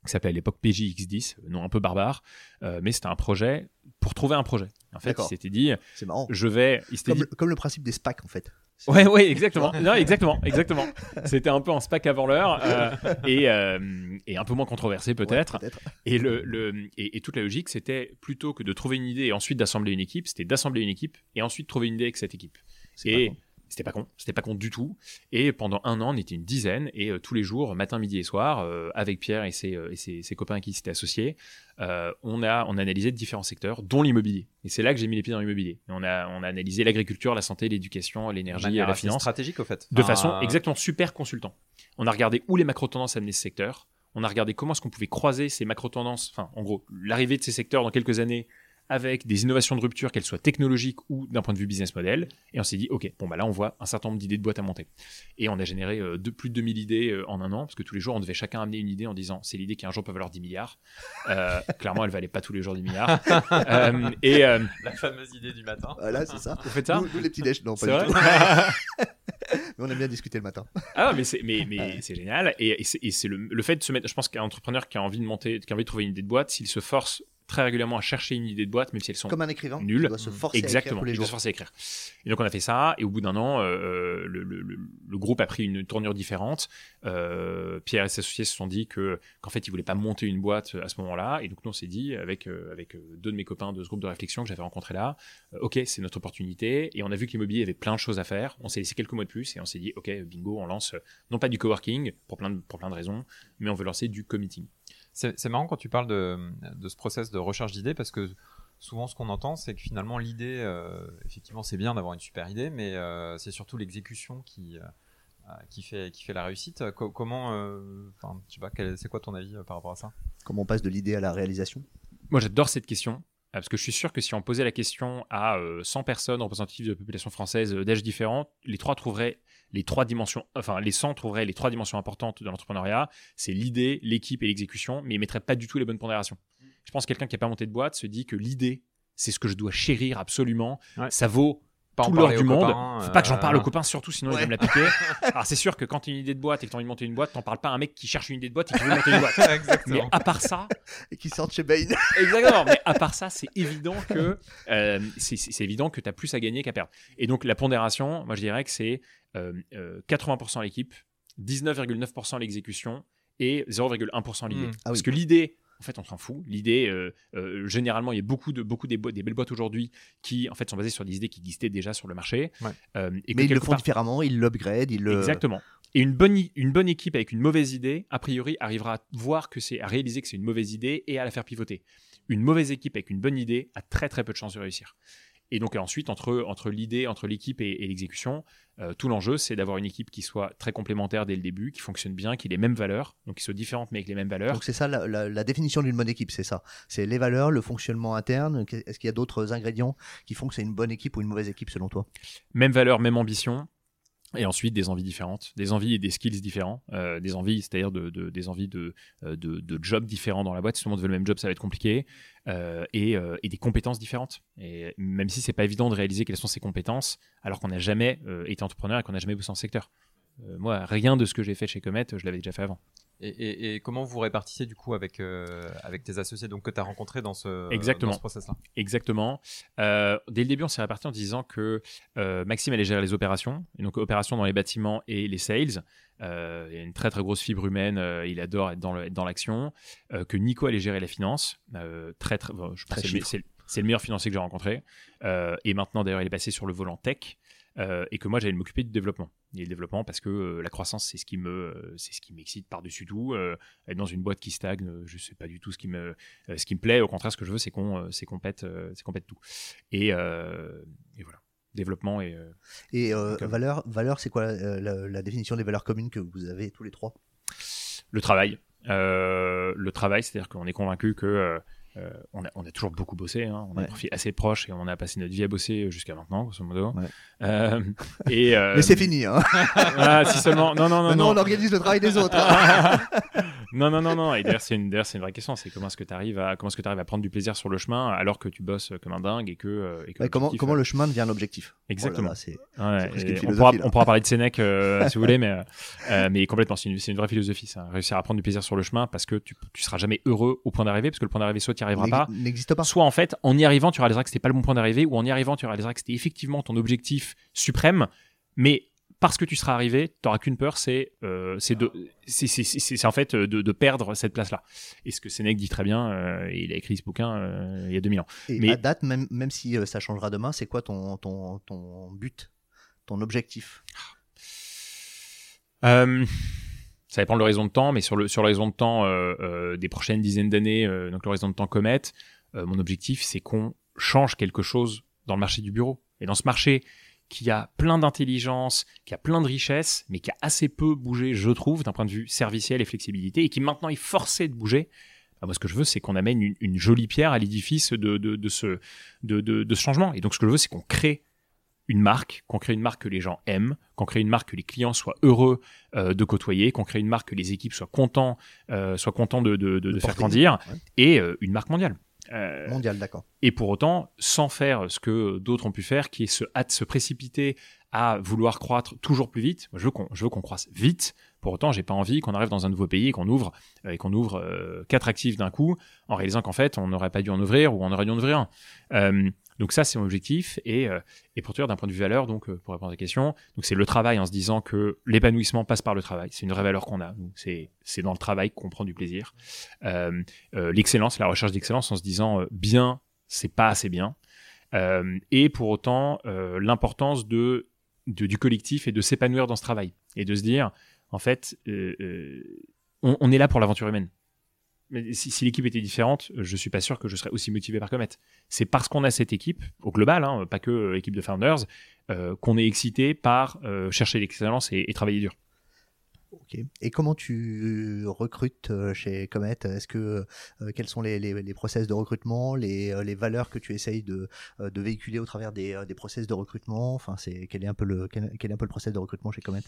qui s'appelait à l'époque PJX10, euh, nom un peu barbare, euh, mais c'était un projet pour trouver un projet. En fait, il s'était dit, C'est marrant. je vais, il Comme, dit, le- comme le principe des SPAC en fait. Ouais, ouais, exactement. Non, exactement, exactement. C'était un peu un SPAC avant l'heure euh, et, euh, et un peu moins controversé peut-être. Ouais, et, le, le- et, et toute la logique, c'était plutôt que de trouver une idée et ensuite d'assembler une équipe, c'était d'assembler une équipe et ensuite trouver une idée avec cette équipe. Et. C'était pas con, c'était pas con du tout. Et pendant un an, on était une dizaine et euh, tous les jours, matin, midi et soir, euh, avec Pierre et ses, euh, et ses, ses copains qui s'étaient associés, on a on a analysé différents secteurs, dont l'immobilier. Et c'est là que j'ai mis les pieds dans l'immobilier. On a on a analysé l'agriculture, la santé, l'éducation, l'énergie, la finance stratégique au fait. de façon exactement super consultant. On a regardé où les macro-tendances amenaient ce secteur. On a regardé comment est-ce qu'on pouvait croiser ces macro-tendances, enfin, en gros, l'arrivée de ces secteurs dans quelques années avec des innovations de rupture, qu'elles soient technologiques ou d'un point de vue business model. Et on s'est dit, OK, bon, bah là, on voit un certain nombre d'idées de boîtes à monter. Et on a généré euh, de, plus de 2000 idées euh, en un an, parce que tous les jours, on devait chacun amener une idée en disant, c'est l'idée qui un jour peut valoir 10 milliards. Euh, clairement, elle valait pas tous les jours 10 milliards. Euh, et euh, La fameuse idée du matin. Voilà, c'est ça. vous faites ça Nous, nous, les petits déj, non, pas du tout. <laughs> Mais on aime bien discuter le matin. Ah, mais c'est mais, mais Ouais. c'est génial. Et, c'est et c'est le, le fait de se mettre. Je pense qu'un entrepreneur qui a envie de monter, qui a envie de trouver une idée de boîte, s'il se force très régulièrement à chercher une idée de boîte, même si elles sont Comme un écrivain, Nul. qui doit se forcer Exactement, à écrire tous les il doit jours. se forcer à écrire. Et donc on a fait ça, et au bout d'un an, euh, le, le- groupe a pris une tournure différente. Euh, Pierre et ses associés se sont dit que qu'en fait ils voulaient pas monter une boîte à ce moment-là, et donc nous on s'est dit avec euh, avec euh, deux de mes copains de ce groupe de réflexion que j'avais rencontré là, euh, ok c'est notre opportunité, et on a vu que l'immobilier avait plein de choses à faire. On s'est laissé quelques mois de plus, et on s'est dit ok bingo, on lance euh, non pas du coworking pour plein de, pour plein de raisons, mais on veut lancer du committing. C'est marrant quand tu parles de, de ce process de recherche d'idées parce que souvent ce qu'on entend c'est que finalement l'idée, euh, effectivement c'est bien d'avoir une super idée, mais euh, c'est surtout l'exécution qui, euh, qui, fait, qui fait la réussite. Co- comment, euh, enfin, pas, quel- c'est quoi ton avis par rapport à ça? Comment on passe de l'idée à la réalisation? Moi, j'adore cette question. Parce que je suis sûr que si on posait la question à euh, 100 personnes représentatives de la population française d'âge différents, les trois trouveraient les trois dimensions, enfin les 100 trouveraient les trois dimensions importantes de l'entrepreneuriat. C'est l'idée, l'équipe et l'exécution, mais ils mettraient pas du tout les bonnes pondérations. Je pense que quelqu'un qui n'a pas monté de boîte se dit que l'idée, c'est ce que je dois chérir absolument. Ouais. Ça vaut Pas tout l'or du monde. copains, Faut pas que j'en euh, parle aux copains, surtout sinon ils Ouais. vont me la piquer. <laughs> Alors c'est sûr que quand tu as une idée de boîte et que tu as envie de monter une boîte, t'en parles pas à un mec qui cherche une idée de boîte et qui veut monter une boîte. <laughs> Mais Exactement. à part ça, <laughs> Et qui sortent chez Bain. Exactement. Mais à part ça, c'est évident que euh, c'est- évident que plus à gagner qu'à perdre. Et donc la pondération, moi je dirais que c'est euh, euh, 80% l'équipe, 19,9% l'exécution et 0,1% l'idée. Mm. Ah Parce que l'idée, en fait, on s'en fout. L'idée, euh, euh, généralement, il y a beaucoup de beaucoup des, bo- des belles boîtes aujourd'hui qui en fait sont basées sur des idées qui existaient déjà sur le marché. Ouais. Euh, et Mais ils le font part- différemment, ils l'upgrade, ils le. Exactement. Et une bonne, une bonne équipe avec une mauvaise idée, a priori, arrivera à voir que c'est, à réaliser que c'est une mauvaise idée et à la faire pivoter. Une mauvaise équipe avec une bonne idée a très très peu de chances de réussir. Et donc ensuite, entre, entre l'idée, entre l'équipe et, et l'exécution, euh, tout l'enjeu, c'est d'avoir une équipe qui soit très complémentaire dès le début, qui fonctionne bien, qui ait les mêmes valeurs, donc qui soit différente mais avec les mêmes valeurs. Donc c'est ça la, la- la définition d'une bonne équipe, c'est ça. C'est les valeurs, le fonctionnement interne. Est-ce qu'il y a d'autres ingrédients qui font que c'est une bonne équipe ou une mauvaise équipe selon toi? Même valeur, même ambition. Et ensuite, des envies différentes, des envies et des skills différents. Euh, des envies, c'est-à-dire de, de- des envies de, euh, de, de jobs différents dans la boîte. Si tout le monde veut le même job, ça va être compliqué. Euh, et, des compétences différentes. Et même si c'est pas évident de réaliser quelles sont ces compétences, alors qu'on n'a jamais été entrepreneur et qu'on n'a jamais bossé en secteur. Moi, rien de ce que j'ai fait chez Comet, je l'avais déjà fait avant. Et, et- et comment vous répartissez du coup avec, euh, avec tes associés donc, que tu as rencontrés dans ce, Exactement. dans ce process-là? Exactement. Euh, dès le début, on s'est réparti en disant que euh, Maxime allait gérer les opérations, et donc opérations dans les bâtiments et les sales. Euh, il a une très très grosse fibre humaine, euh, il adore être dans le- être dans l'action. Euh, que Nico allait gérer la finance, euh, très très, bon, je pense Très que c'est le- c'est le, c'est le meilleur financier que j'ai rencontré. Euh, et maintenant d'ailleurs, il est passé sur le volant tech. Euh, et que moi j'allais m'occuper du développement. Et le développement parce que euh, la croissance c'est ce qui me euh, c'est ce qui m'excite par dessus tout être dans une boîte qui stagne je sais pas du tout ce qui me ce qui me plaît. Au contraire ce que je veux c'est qu'on c'est qu'on pète c'est qu'on pète tout. Et, et voilà. Développement et Et valeur, valeur c'est quoi la, la définition des valeurs communes que vous avez tous les trois? Le travail. Euh, le travail c'est à dire qu'on est convaincu que euh, euh, on, a, on a toujours beaucoup bossé, hein. on a Ouais. un profil assez proche et on a passé notre vie à bosser jusqu'à maintenant, grosso modo. Ouais. Euh, et euh, Mais c'est fini, hein <laughs> ah, si seulement. Non, non, non, non. on organise le travail des autres. hein. <laughs> non, non, non, non. Et d'ailleurs, c'est une, une vraie question. C'est comment est-ce que tu arrives à, comment est-ce que tu arrives à prendre du plaisir sur le chemin alors que tu bosses comme un dingue et que. euh, et que Ouais, comment, comment euh, le chemin devient l'objectif? Exactement. Oh là là, et une on, pourra, on pourra parler de Sénèque euh, <laughs> si vous voulez, mais, euh, euh, mais complètement, c'est une, une vraie philosophie, ça. Réussir à prendre du plaisir sur le chemin parce que tu, tu seras jamais heureux au point d'arrivée, parce que le point d'arrivée, soit n'y arriveras pas, n'ex- N'existe pas. soit en fait, en y arrivant, tu réaliseras que c'était pas le bon point d'arrivée, ou en y arrivant, tu réaliseras que c'était effectivement ton objectif suprême, mais parce que tu seras arrivé, tu n'auras qu'une peur, c'est euh, c'est en fait euh, de, de perdre cette place-là. Et ce que Sénèque dit très bien, euh, il a écrit ce bouquin euh, il y a 2000 ans. Et Mais- à date, même, même si ça changera demain, c'est quoi ton, ton, ton but, ton objectif? Ça dépend de l'horizon de temps, mais sur le sur l'horizon de temps euh, euh, des prochaines dizaines d'années, euh, donc l'horizon de temps comète, mon objectif c'est qu'on change quelque chose dans le marché du bureau. Et dans ce marché qui a plein d'intelligence, qui a plein de richesses, mais qui a assez peu bougé, je trouve, d'un point de vue serviciel et flexibilité, et qui maintenant est forcé de bouger. bah, moi, ce que je veux, c'est qu'on amène une, jolie pierre à l'édifice de, de, de, de ce changement. Et donc, ce que je veux, c'est qu'on crée une marque, qu'on crée une marque que les gens aiment, qu'on crée une marque que les clients soient heureux euh, de côtoyer, qu'on crée une marque que les équipes soient contents, euh, soient contents de, de, de, de faire grandir, Ouais. et euh, une marque mondiale. Euh, Mondial, d'accord. et pour autant, sans faire ce que d'autres ont pu faire, qui est se hâte, se précipiter à vouloir croître toujours plus vite. Moi, je veux qu'on, je veux qu'on croisse vite. Pour autant, j'ai pas envie qu'on arrive dans un nouveau pays et qu'on ouvre, et qu'on ouvre quatre actifs d'un coup, en réalisant qu'en fait, on n'aurait pas dû en ouvrir ou on aurait dû en ouvrir un. Donc ça, c'est mon objectif. Et, euh, et pour dire, d'un point de vue valeur, donc euh, pour répondre à la question, donc c'est le travail en se disant que l'épanouissement passe par le travail. C'est une vraie valeur qu'on a. C'est, c'est dans le travail qu'on prend du plaisir. Euh, euh, l'excellence, la recherche d'excellence en se disant bien, c'est pas assez bien. Et pour autant, l'importance de, de- du collectif et de s'épanouir dans ce travail. Et de se dire, en fait, on est là pour l'aventure humaine. Mais si, l'équipe était différente, je suis pas sûr que je serais aussi motivé par Comet. C'est parce qu'on a cette équipe, au global, hein, pas que euh, équipe de founders, euh, qu'on est excité par euh, chercher l'excellence et, et travailler dur. Ok. Et comment tu recrutes euh, chez Comet? Est-ce que euh, quels sont les, les, process de recrutement, les, euh, valeurs que tu essayes de, euh, véhiculer au travers des, euh, des process de recrutement? Enfin, c'est quel est un peu le quel, quel est un peu le process de recrutement chez Comet?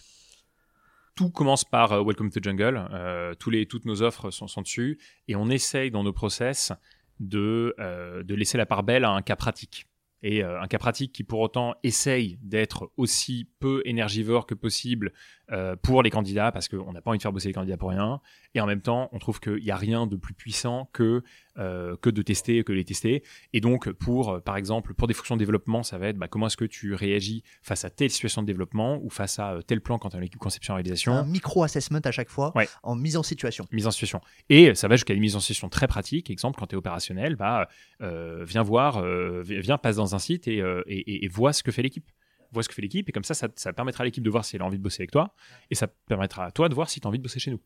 Tout commence par euh, Welcome to Jungle. Euh, toutes nos offres sont, dessus et on essaye dans nos process de, euh, de laisser la part belle à un cas pratique. et un cas pratique qui pour autant essaye d'être aussi peu énergivore que possible euh, pour les candidats parce qu'on n'a pas envie de faire bosser les candidats pour rien et en même temps on trouve qu'il n'y a rien de plus puissant que euh, que de tester que les tester et donc pour euh, par exemple pour des fonctions de développement ça va être bah, comment est-ce que tu réagis face à telle situation de développement ou face à tel plan quand tu as une équipe conception réalisation Un micro-assessment à chaque fois Ouais. en mise en situation. mise en situation. Et ça va jusqu'à une mise en situation très pratique. Exemple, quand tu es opérationnel, bah, euh, viens voir, vi- viens, passe dans un site et, et, et- et vois ce que fait l'équipe. Vois ce que fait l'équipe. Et comme ça, ça, ça permettra à l'équipe de voir si elle a envie de bosser avec toi. Et ça permettra à toi de voir si tu as envie de bosser chez nous.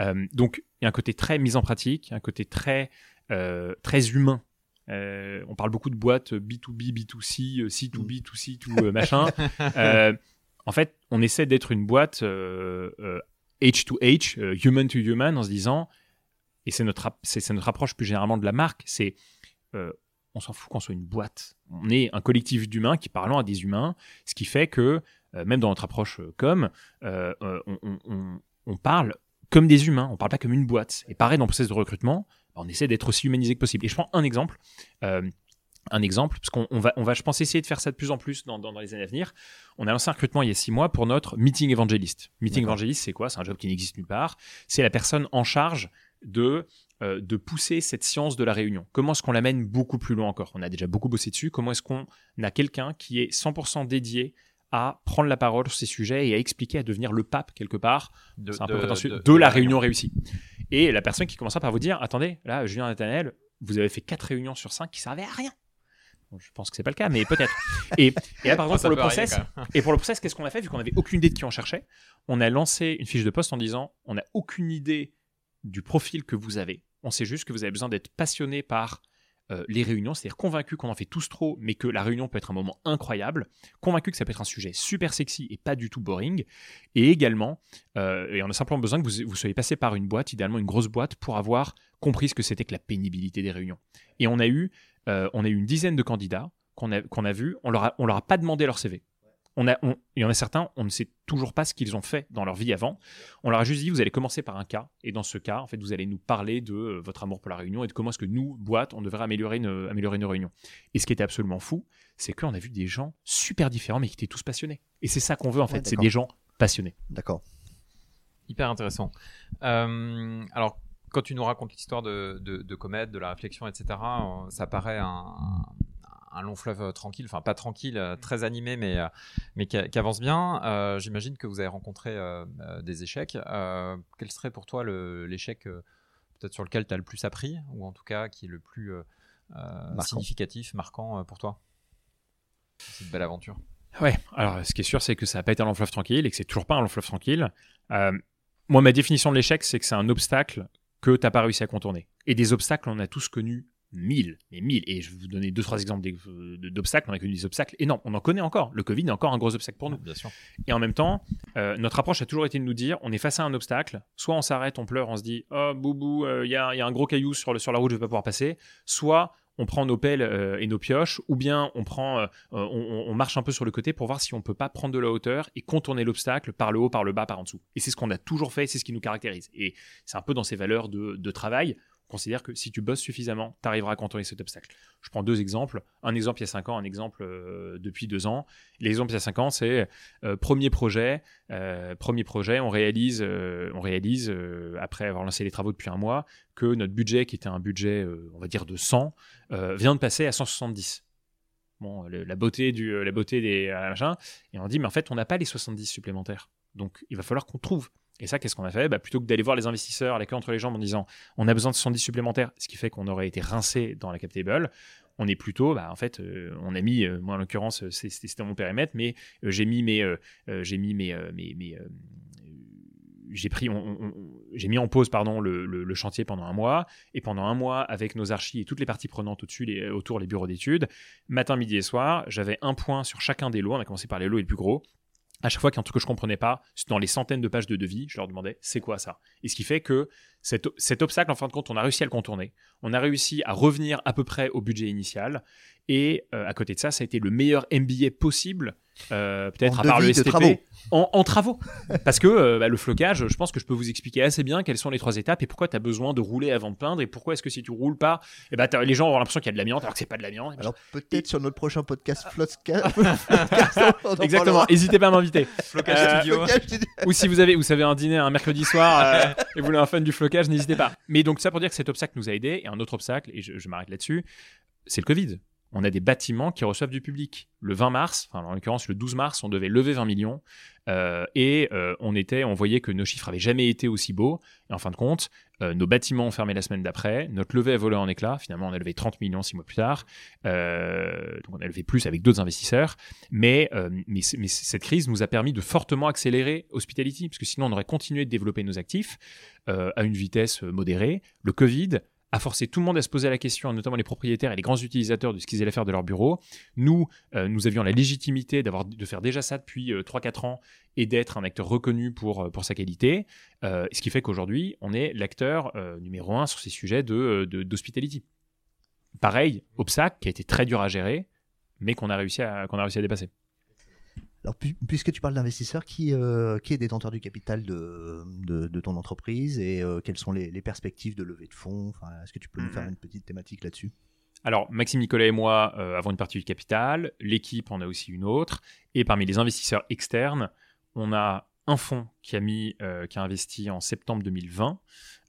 Euh, donc, il y a un côté très mise en pratique, un côté très, euh, très humain. Euh, on parle beaucoup de boîtes B2B, B2C, euh, C2B, 2C, tout machin. <laughs> En fait, on essaie d'être une boîte euh, euh, H to H, euh, human to human, en se disant, et c'est notre, c'est, notre approche plus généralement de la marque, c'est on s'en fout qu'on soit une boîte. On est un collectif d'humains qui parlons à des humains, ce qui fait que, euh, même dans notre approche euh, com, euh, euh, on, on- on- on parle comme des humains, on parle pas comme une boîte. Et pareil, dans le processus de recrutement, on essaie d'être aussi humanisé que possible. Et je prends un exemple. un exemple, parce qu'on on va, on va, je pense, essayer de faire ça de plus en plus dans, dans- dans les années à venir. On a lancé un recrutement il y a six mois pour notre meeting évangéliste. Meeting évangéliste, c'est quoi? C'est un job qui n'existe nulle part. C'est la personne en charge de, euh, de pousser cette science de la réunion. Comment est-ce qu'on l'amène beaucoup plus loin encore? On a déjà beaucoup bossé dessus. Comment est-ce qu'on a quelqu'un qui est 100% dédié à prendre la parole sur ces sujets et à expliquer, à devenir le pape quelque part? De, un peu de- prétentieux, de, de- la réunion réussie. Et la personne qui commencera par vous dire Attendez, là, Julien Nathanaël, vous avez fait quatre réunions sur cinq qui servaient à rien. Bon, je pense que c'est pas le cas, mais peut-être. Et, et là, par <laughs> exemple, pour le process, et pour le process, qu'est-ce qu'on a fait? Vu qu'on n'avait aucune idée de qui on cherchait, on a lancé une fiche de poste en disant On n'a aucune idée du profil que vous avez. On sait juste que vous avez besoin d'être passionné par euh, les réunions, c'est-à-dire convaincu qu'on en fait tous trop, mais que la réunion peut être un moment incroyable, convaincu que ça peut être un sujet super sexy et pas du tout boring, et également, euh, et on a simplement besoin que vous, vous soyez passé par une boîte, idéalement une grosse boîte, pour avoir compris ce que c'était que la pénibilité des réunions. Et on a eu, euh, on a eu une dizaine de candidats qu'on a, a vus, on leur a, on leur a pas demandé leur CV. On a, on- il y en a certains, on ne sait toujours pas ce qu'ils ont fait dans leur vie avant. On leur a juste dit, vous allez commencer par un cas, et dans ce cas, en fait, vous allez nous parler de euh, votre amour pour la réunion et de comment est-ce que nous, boîte, on devrait améliorer, nos- améliorer nos réunions. Et ce qui était absolument fou, c'est qu'on a vu des gens super différents, mais qui étaient tous passionnés. Et c'est ça qu'on veut, en Ouais, fait, c'est des gens passionnés. D'accord. Hyper intéressant. Euh, alors, quand tu nous racontes l'histoire de, de, de Comet, de la réflexion, etc., euh, ça paraît un, un long fleuve euh, tranquille, enfin pas tranquille, euh, très animé, mais, euh, mais qui, avance bien. J'imagine que vous avez rencontré des échecs. Quel serait pour toi l'échec peut-être sur lequel tu as le plus appris, ou en tout cas qui est le plus significatif, marquant pour toi? Cette belle aventure. Ouais, alors ce qui est sûr, c'est que ça n'a pas été un long fleuve tranquille et que c'est toujours pas un long fleuve tranquille. Euh, moi, ma définition de l'échec, c'est que c'est un obstacle que tu n'as pas réussi à contourner. Et des obstacles, on a tous connu mille, mais mille. Et je vais vous donner deux, trois exemples d'obstacles. On a connu des obstacles énormes. On en connaît encore. Le Covid est encore un gros obstacle pour nous. Bien sûr. Et en même temps, euh, notre approche a toujours été de nous dire on est face à un obstacle. Soit on s'arrête, on pleure, on se dit oh boubou, il y, a, y a un gros caillou sur, le, sur la route, je vais pas pouvoir passer. Soit on prend nos pelles euh, et nos pioches, ou bien on prend, euh, on, on- on marche un peu sur le côté pour voir si on peut pas prendre de la hauteur et contourner l'obstacle par le haut, par le bas, par en dessous. Et c'est ce qu'on a toujours fait, c'est ce qui nous caractérise. Et c'est un peu dans ces valeurs de, de travail. On considère que si tu bosses suffisamment, tu arriveras à contourner cet obstacle. Je prends deux exemples. Un exemple il y a 5 ans, un exemple euh, depuis deux ans. L'exemple il y a 5 ans, c'est euh, premier projet. euh, premier projet, on réalise, on réalise après avoir lancé les travaux depuis un mois, que notre budget, qui était un budget, on va dire de 100, euh, vient de passer à 170. Bon, la beauté du, la beauté des machins. Et on dit, mais en fait, on n'a pas les 70 supplémentaires. Donc, il va falloir qu'on trouve. Et ça, qu'est-ce qu'on a fait? Bah, Plutôt que d'aller voir les investisseurs, la queue entre les jambes en disant, on a besoin de 70 supplémentaires, ce qui fait qu'on aurait été rincé dans la cap table, on est plutôt, bah, en fait, euh, on a mis, euh, moi en l'occurrence, euh, c'était mon périmètre, mais j'ai mis mes, j'ai mis mes, mes, mes, j'ai pris, j'ai mis en pause pardon le, chantier pendant un mois et pendant un mois avec nos archis et toutes les parties prenantes autour les bureaux d'études, matin, midi et soir, j'avais un point sur chacun des lots. On a commencé par les lots les plus gros. À chaque fois qu'il y a un truc que je comprenais pas, dans les centaines de pages de devis, je leur demandais c'est quoi ça? Et ce qui fait que Cet, cet obstacle, en fin de compte, on a réussi à le contourner. On a réussi à revenir à peu près au budget initial. Et euh, à côté de ça, ça a été le meilleur MBA possible, euh, peut-être à part le STP, travaux. En, en travaux. <laughs> Parce que euh, bah, le flocage, je pense que je peux vous expliquer assez bien quelles sont les trois étapes et pourquoi tu as besoin de rouler avant de peindre et pourquoi est-ce que si tu roules pas, et bah, t'as- les gens auront l'impression qu'il y a de l'amiante alors que c'est pas de l'amiante. Alors peut-être sur notre prochain podcast <laughs> <laughs> en Exactement, n'hésitez pas à m'inviter. Flocage studio. Flocage, Ou si vous avez, vous savez, un dîner un mercredi soir et vous voulez un fan du flocage, n'hésitez pas. Mais donc ça pour dire que cet obstacle nous a aidés. Et un autre obstacle, et je, je m'arrête là-dessus, c'est le Covid. On a des bâtiments qui reçoivent du public. Le 20 mars, enfin en l'occurrence le 12 mars, on devait lever 20 millions euh, et euh, on était, on voyait que nos chiffres avaient jamais été aussi beaux. Et en fin de compte, euh, nos bâtiments ont fermé la semaine d'après, notre levée a volé en éclats. Finalement, on a levé 30 millions six mois plus tard. Euh, donc on a levé plus avec d'autres investisseurs. Mais, euh, mais, cette crise nous a permis de fortement accélérer Hospitality, parce que sinon on aurait continué de développer nos actifs à une vitesse modérée. Le Covid a forcé tout le monde à se poser la question, notamment les propriétaires et les grands utilisateurs de ce qu'ils allaient faire de leur bureau. Nous, euh, nous avions la légitimité d'avoir de faire déjà ça depuis euh, 3-4 ans et d'être un acteur reconnu pour, euh, pour sa qualité. Euh, ce qui fait qu'aujourd'hui, on est l'acteur numéro un sur ces sujets de. Pareil, obstacle qui a été très dur à gérer, mais qu'on a qu'on a réussi à dépasser. Alors, pu- puisque tu parles d'investisseurs, qui, euh, qui est détenteur du capital de, de, de ton entreprise et euh, quelles sont les, les perspectives de levée de fonds? Enfin, Est-ce que tu peux nous faire une petite thématique là-dessus? Alors, Maxime Nicolas et moi euh, avons une partie du capital, l'équipe en a aussi une autre, et parmi les investisseurs externes, on a un fonds qui a mis, qui a investi en septembre 2020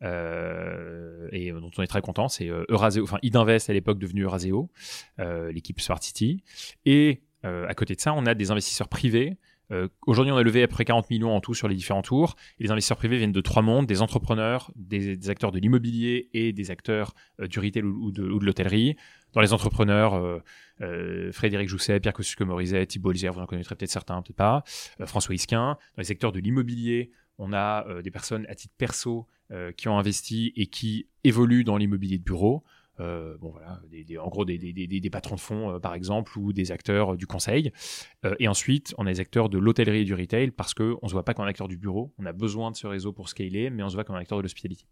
euh, et dont on est très content, c'est Euraseo, enfin Idinvest à l'époque devenu Euraseo, l'équipe Smart City, et à côté de ça, on a des investisseurs privés. Euh, Aujourd'hui, on a levé à peu près 40 millions en tout sur les différents tours. Et les investisseurs privés viennent de trois mondes des entrepreneurs, des, acteurs de l'immobilier et des acteurs euh, du retail ou, de, l'hôtellerie. Dans les entrepreneurs, euh, euh, Frédéric Jousset, Pierre Kosciusko-Morizet, Thibault Lizière, vous en connaîtrez peut-être certains, peut-être pas, euh, François Isquin. Dans les secteurs de l'immobilier, on a euh, des personnes à titre perso euh, qui ont investi et qui évoluent dans l'immobilier de bureau. Euh, bon voilà, des- des- en gros des, des- des- des patrons de fonds euh, par exemple ou des acteurs euh, du conseil. Et ensuite, on a les acteurs de l'hôtellerie et du retail parce qu'on ne se voit pas comme un acteur du bureau. On a besoin de ce réseau pour scaler, mais on se voit comme un acteur de l'hospitality.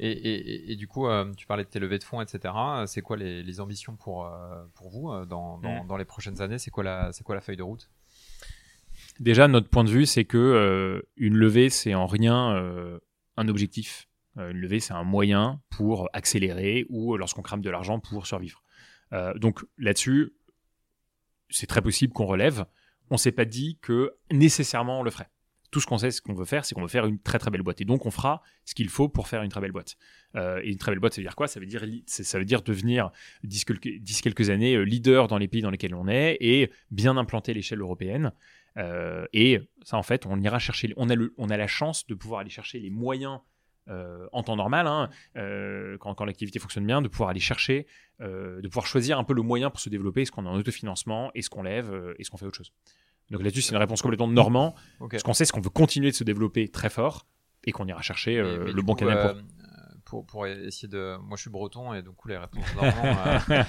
Et, et- et- et du coup, tu parlais de tes levées de fonds, etc. C'est quoi les, les ambitions pour, pour vous dans, dans, Mm. dans les prochaines années? C'est quoi, la- quoi la feuille de route? Déjà, notre point de vue, c'est que une levée, c'est en rien un objectif. Euh, une levée, c'est un moyen pour accélérer ou lorsqu'on crame de l'argent pour survivre. Euh, donc là-dessus, c'est très possible qu'on relève. On s'est pas dit que nécessairement on le ferait. Tout ce qu'on sait, ce qu'on veut faire, c'est qu'on veut faire une très très belle boîte. Et donc on fera ce qu'il faut pour faire une très belle boîte. Euh, et une très belle boîte, ça veut dire quoi? Ça veut dire, ça veut dire devenir d'ici quelques, années leader dans les pays dans lesquels on est et bien implanter l'échelle européenne. Et ça, en fait, on ira chercher. On a, le, on a la chance de pouvoir aller chercher les moyens euh, en temps normal, hein, euh, quand, quand l'activité fonctionne bien, de pouvoir aller chercher, euh, de pouvoir choisir un peu le moyen pour se développer. Est-ce qu'on est en autofinancement Est-ce qu'on lève Est-ce qu'on fait autre chose Donc là-dessus, c'est une réponse complètement de Normand. Ok. Ce qu'on sait, c'est qu'on veut continuer de se développer très fort et qu'on ira chercher Mais- mais le bon coup, canal pour. pour, pour essayer de. Moi, je suis breton et coup, les réponses normands. <laughs>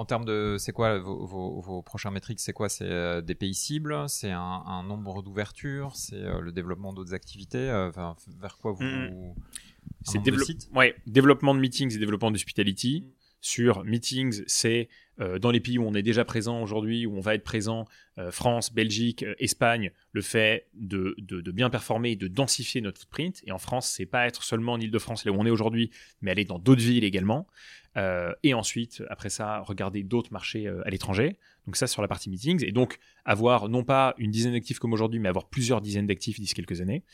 en termes de. C'est quoi vos, vos, vos prochains métriques C'est quoi? C'est euh, des pays cibles C'est un, un nombre d'ouvertures C'est euh, le développement d'autres activités euh, enfin, Vers quoi vous. Un C'est dévelop- ouais, développement de meetings et développement d'hospitality. Sur meetings, c'est dans les pays où on est déjà présent aujourd'hui, où on va être présent, France, Belgique, Espagne, le fait de, de, de bien performer et de densifier notre footprint. Et en France, c'est pas être seulement en Ile-de-France, là où on est aujourd'hui, mais aller dans d'autres villes également. Euh, et ensuite, après ça, regarder d'autres marchés euh, à l'étranger. Donc ça sur la partie meetings. Et donc avoir non pas une dizaine d'actifs comme aujourd'hui, mais avoir plusieurs dizaines d'actifs d'ici quelques années.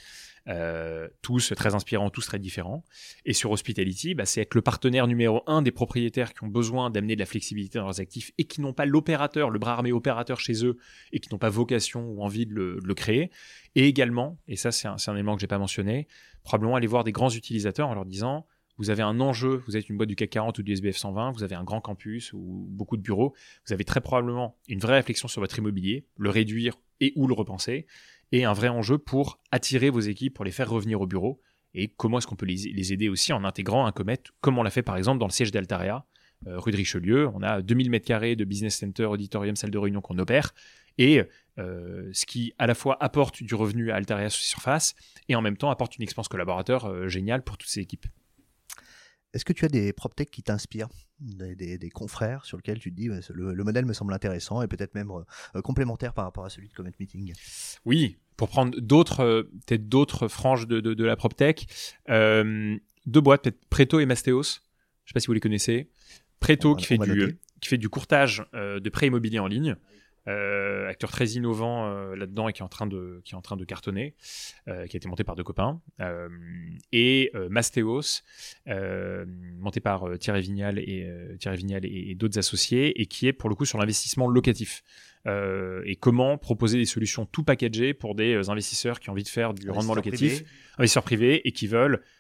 Euh, tous très inspirants, tous très différents. Et sur Hospitality, bah, c'est être le partenaire numéro un des propriétaires qui ont besoin d'amener de la flexibilité dans leurs actifs et qui n'ont pas l'opérateur, le bras armé opérateur chez eux et qui n'ont pas vocation ou envie de le, créer. Et également, et ça c'est un, un élément que j'ai pas mentionné, probablement aller voir des grands utilisateurs en leur disant vous avez un enjeu, vous êtes une boîte du CAC 40 ou du SBF 120, vous avez un grand campus ou beaucoup de bureaux, vous avez très probablement une vraie réflexion sur votre immobilier, le réduire et ou le repenser, et un vrai enjeu pour attirer vos équipes, pour les faire revenir au bureau, et comment est-ce qu'on peut les, aider aussi en intégrant un Comet, comme on l'a fait par exemple dans le siège d'Altaria, rue de Richelieu. On a 2000 mètres carrés de business center, auditorium, salle de réunion qu'on opère. Et ce qui à la fois apporte du revenu à Altaria sur Surface et en même temps apporte une expérience collaborateur géniale pour toutes ces équipes. Est-ce que tu as des PropTech qui t'inspirent? Des, confrères sur lesquels tu te dis le, modèle me semble intéressant et peut-être même complémentaire par rapport à celui de Comet Meeting? Oui, pour prendre d'autres peut-être d'autres franges de, de, la PropTech, deux boîtes, peut-être Preto et Mastéos. Je ne sais pas si vous les connaissez. Preto qui, fait du, qui fait du courtage de prêts immobiliers en ligne. Euh, acteur très innovant euh, là-dedans et qui est en train de, qui est en train de cartonner, euh, qui a été monté par deux copains, et Mastéos, monté par Thierry Vignal et Thierry Vignal et, d'autres associés, et qui est pour le coup sur l'investissement locatif. et comment proposer des solutions tout packagées pour des investisseurs qui ont envie de faire du rendement locatif, investisseurs privés et qui veulent euh,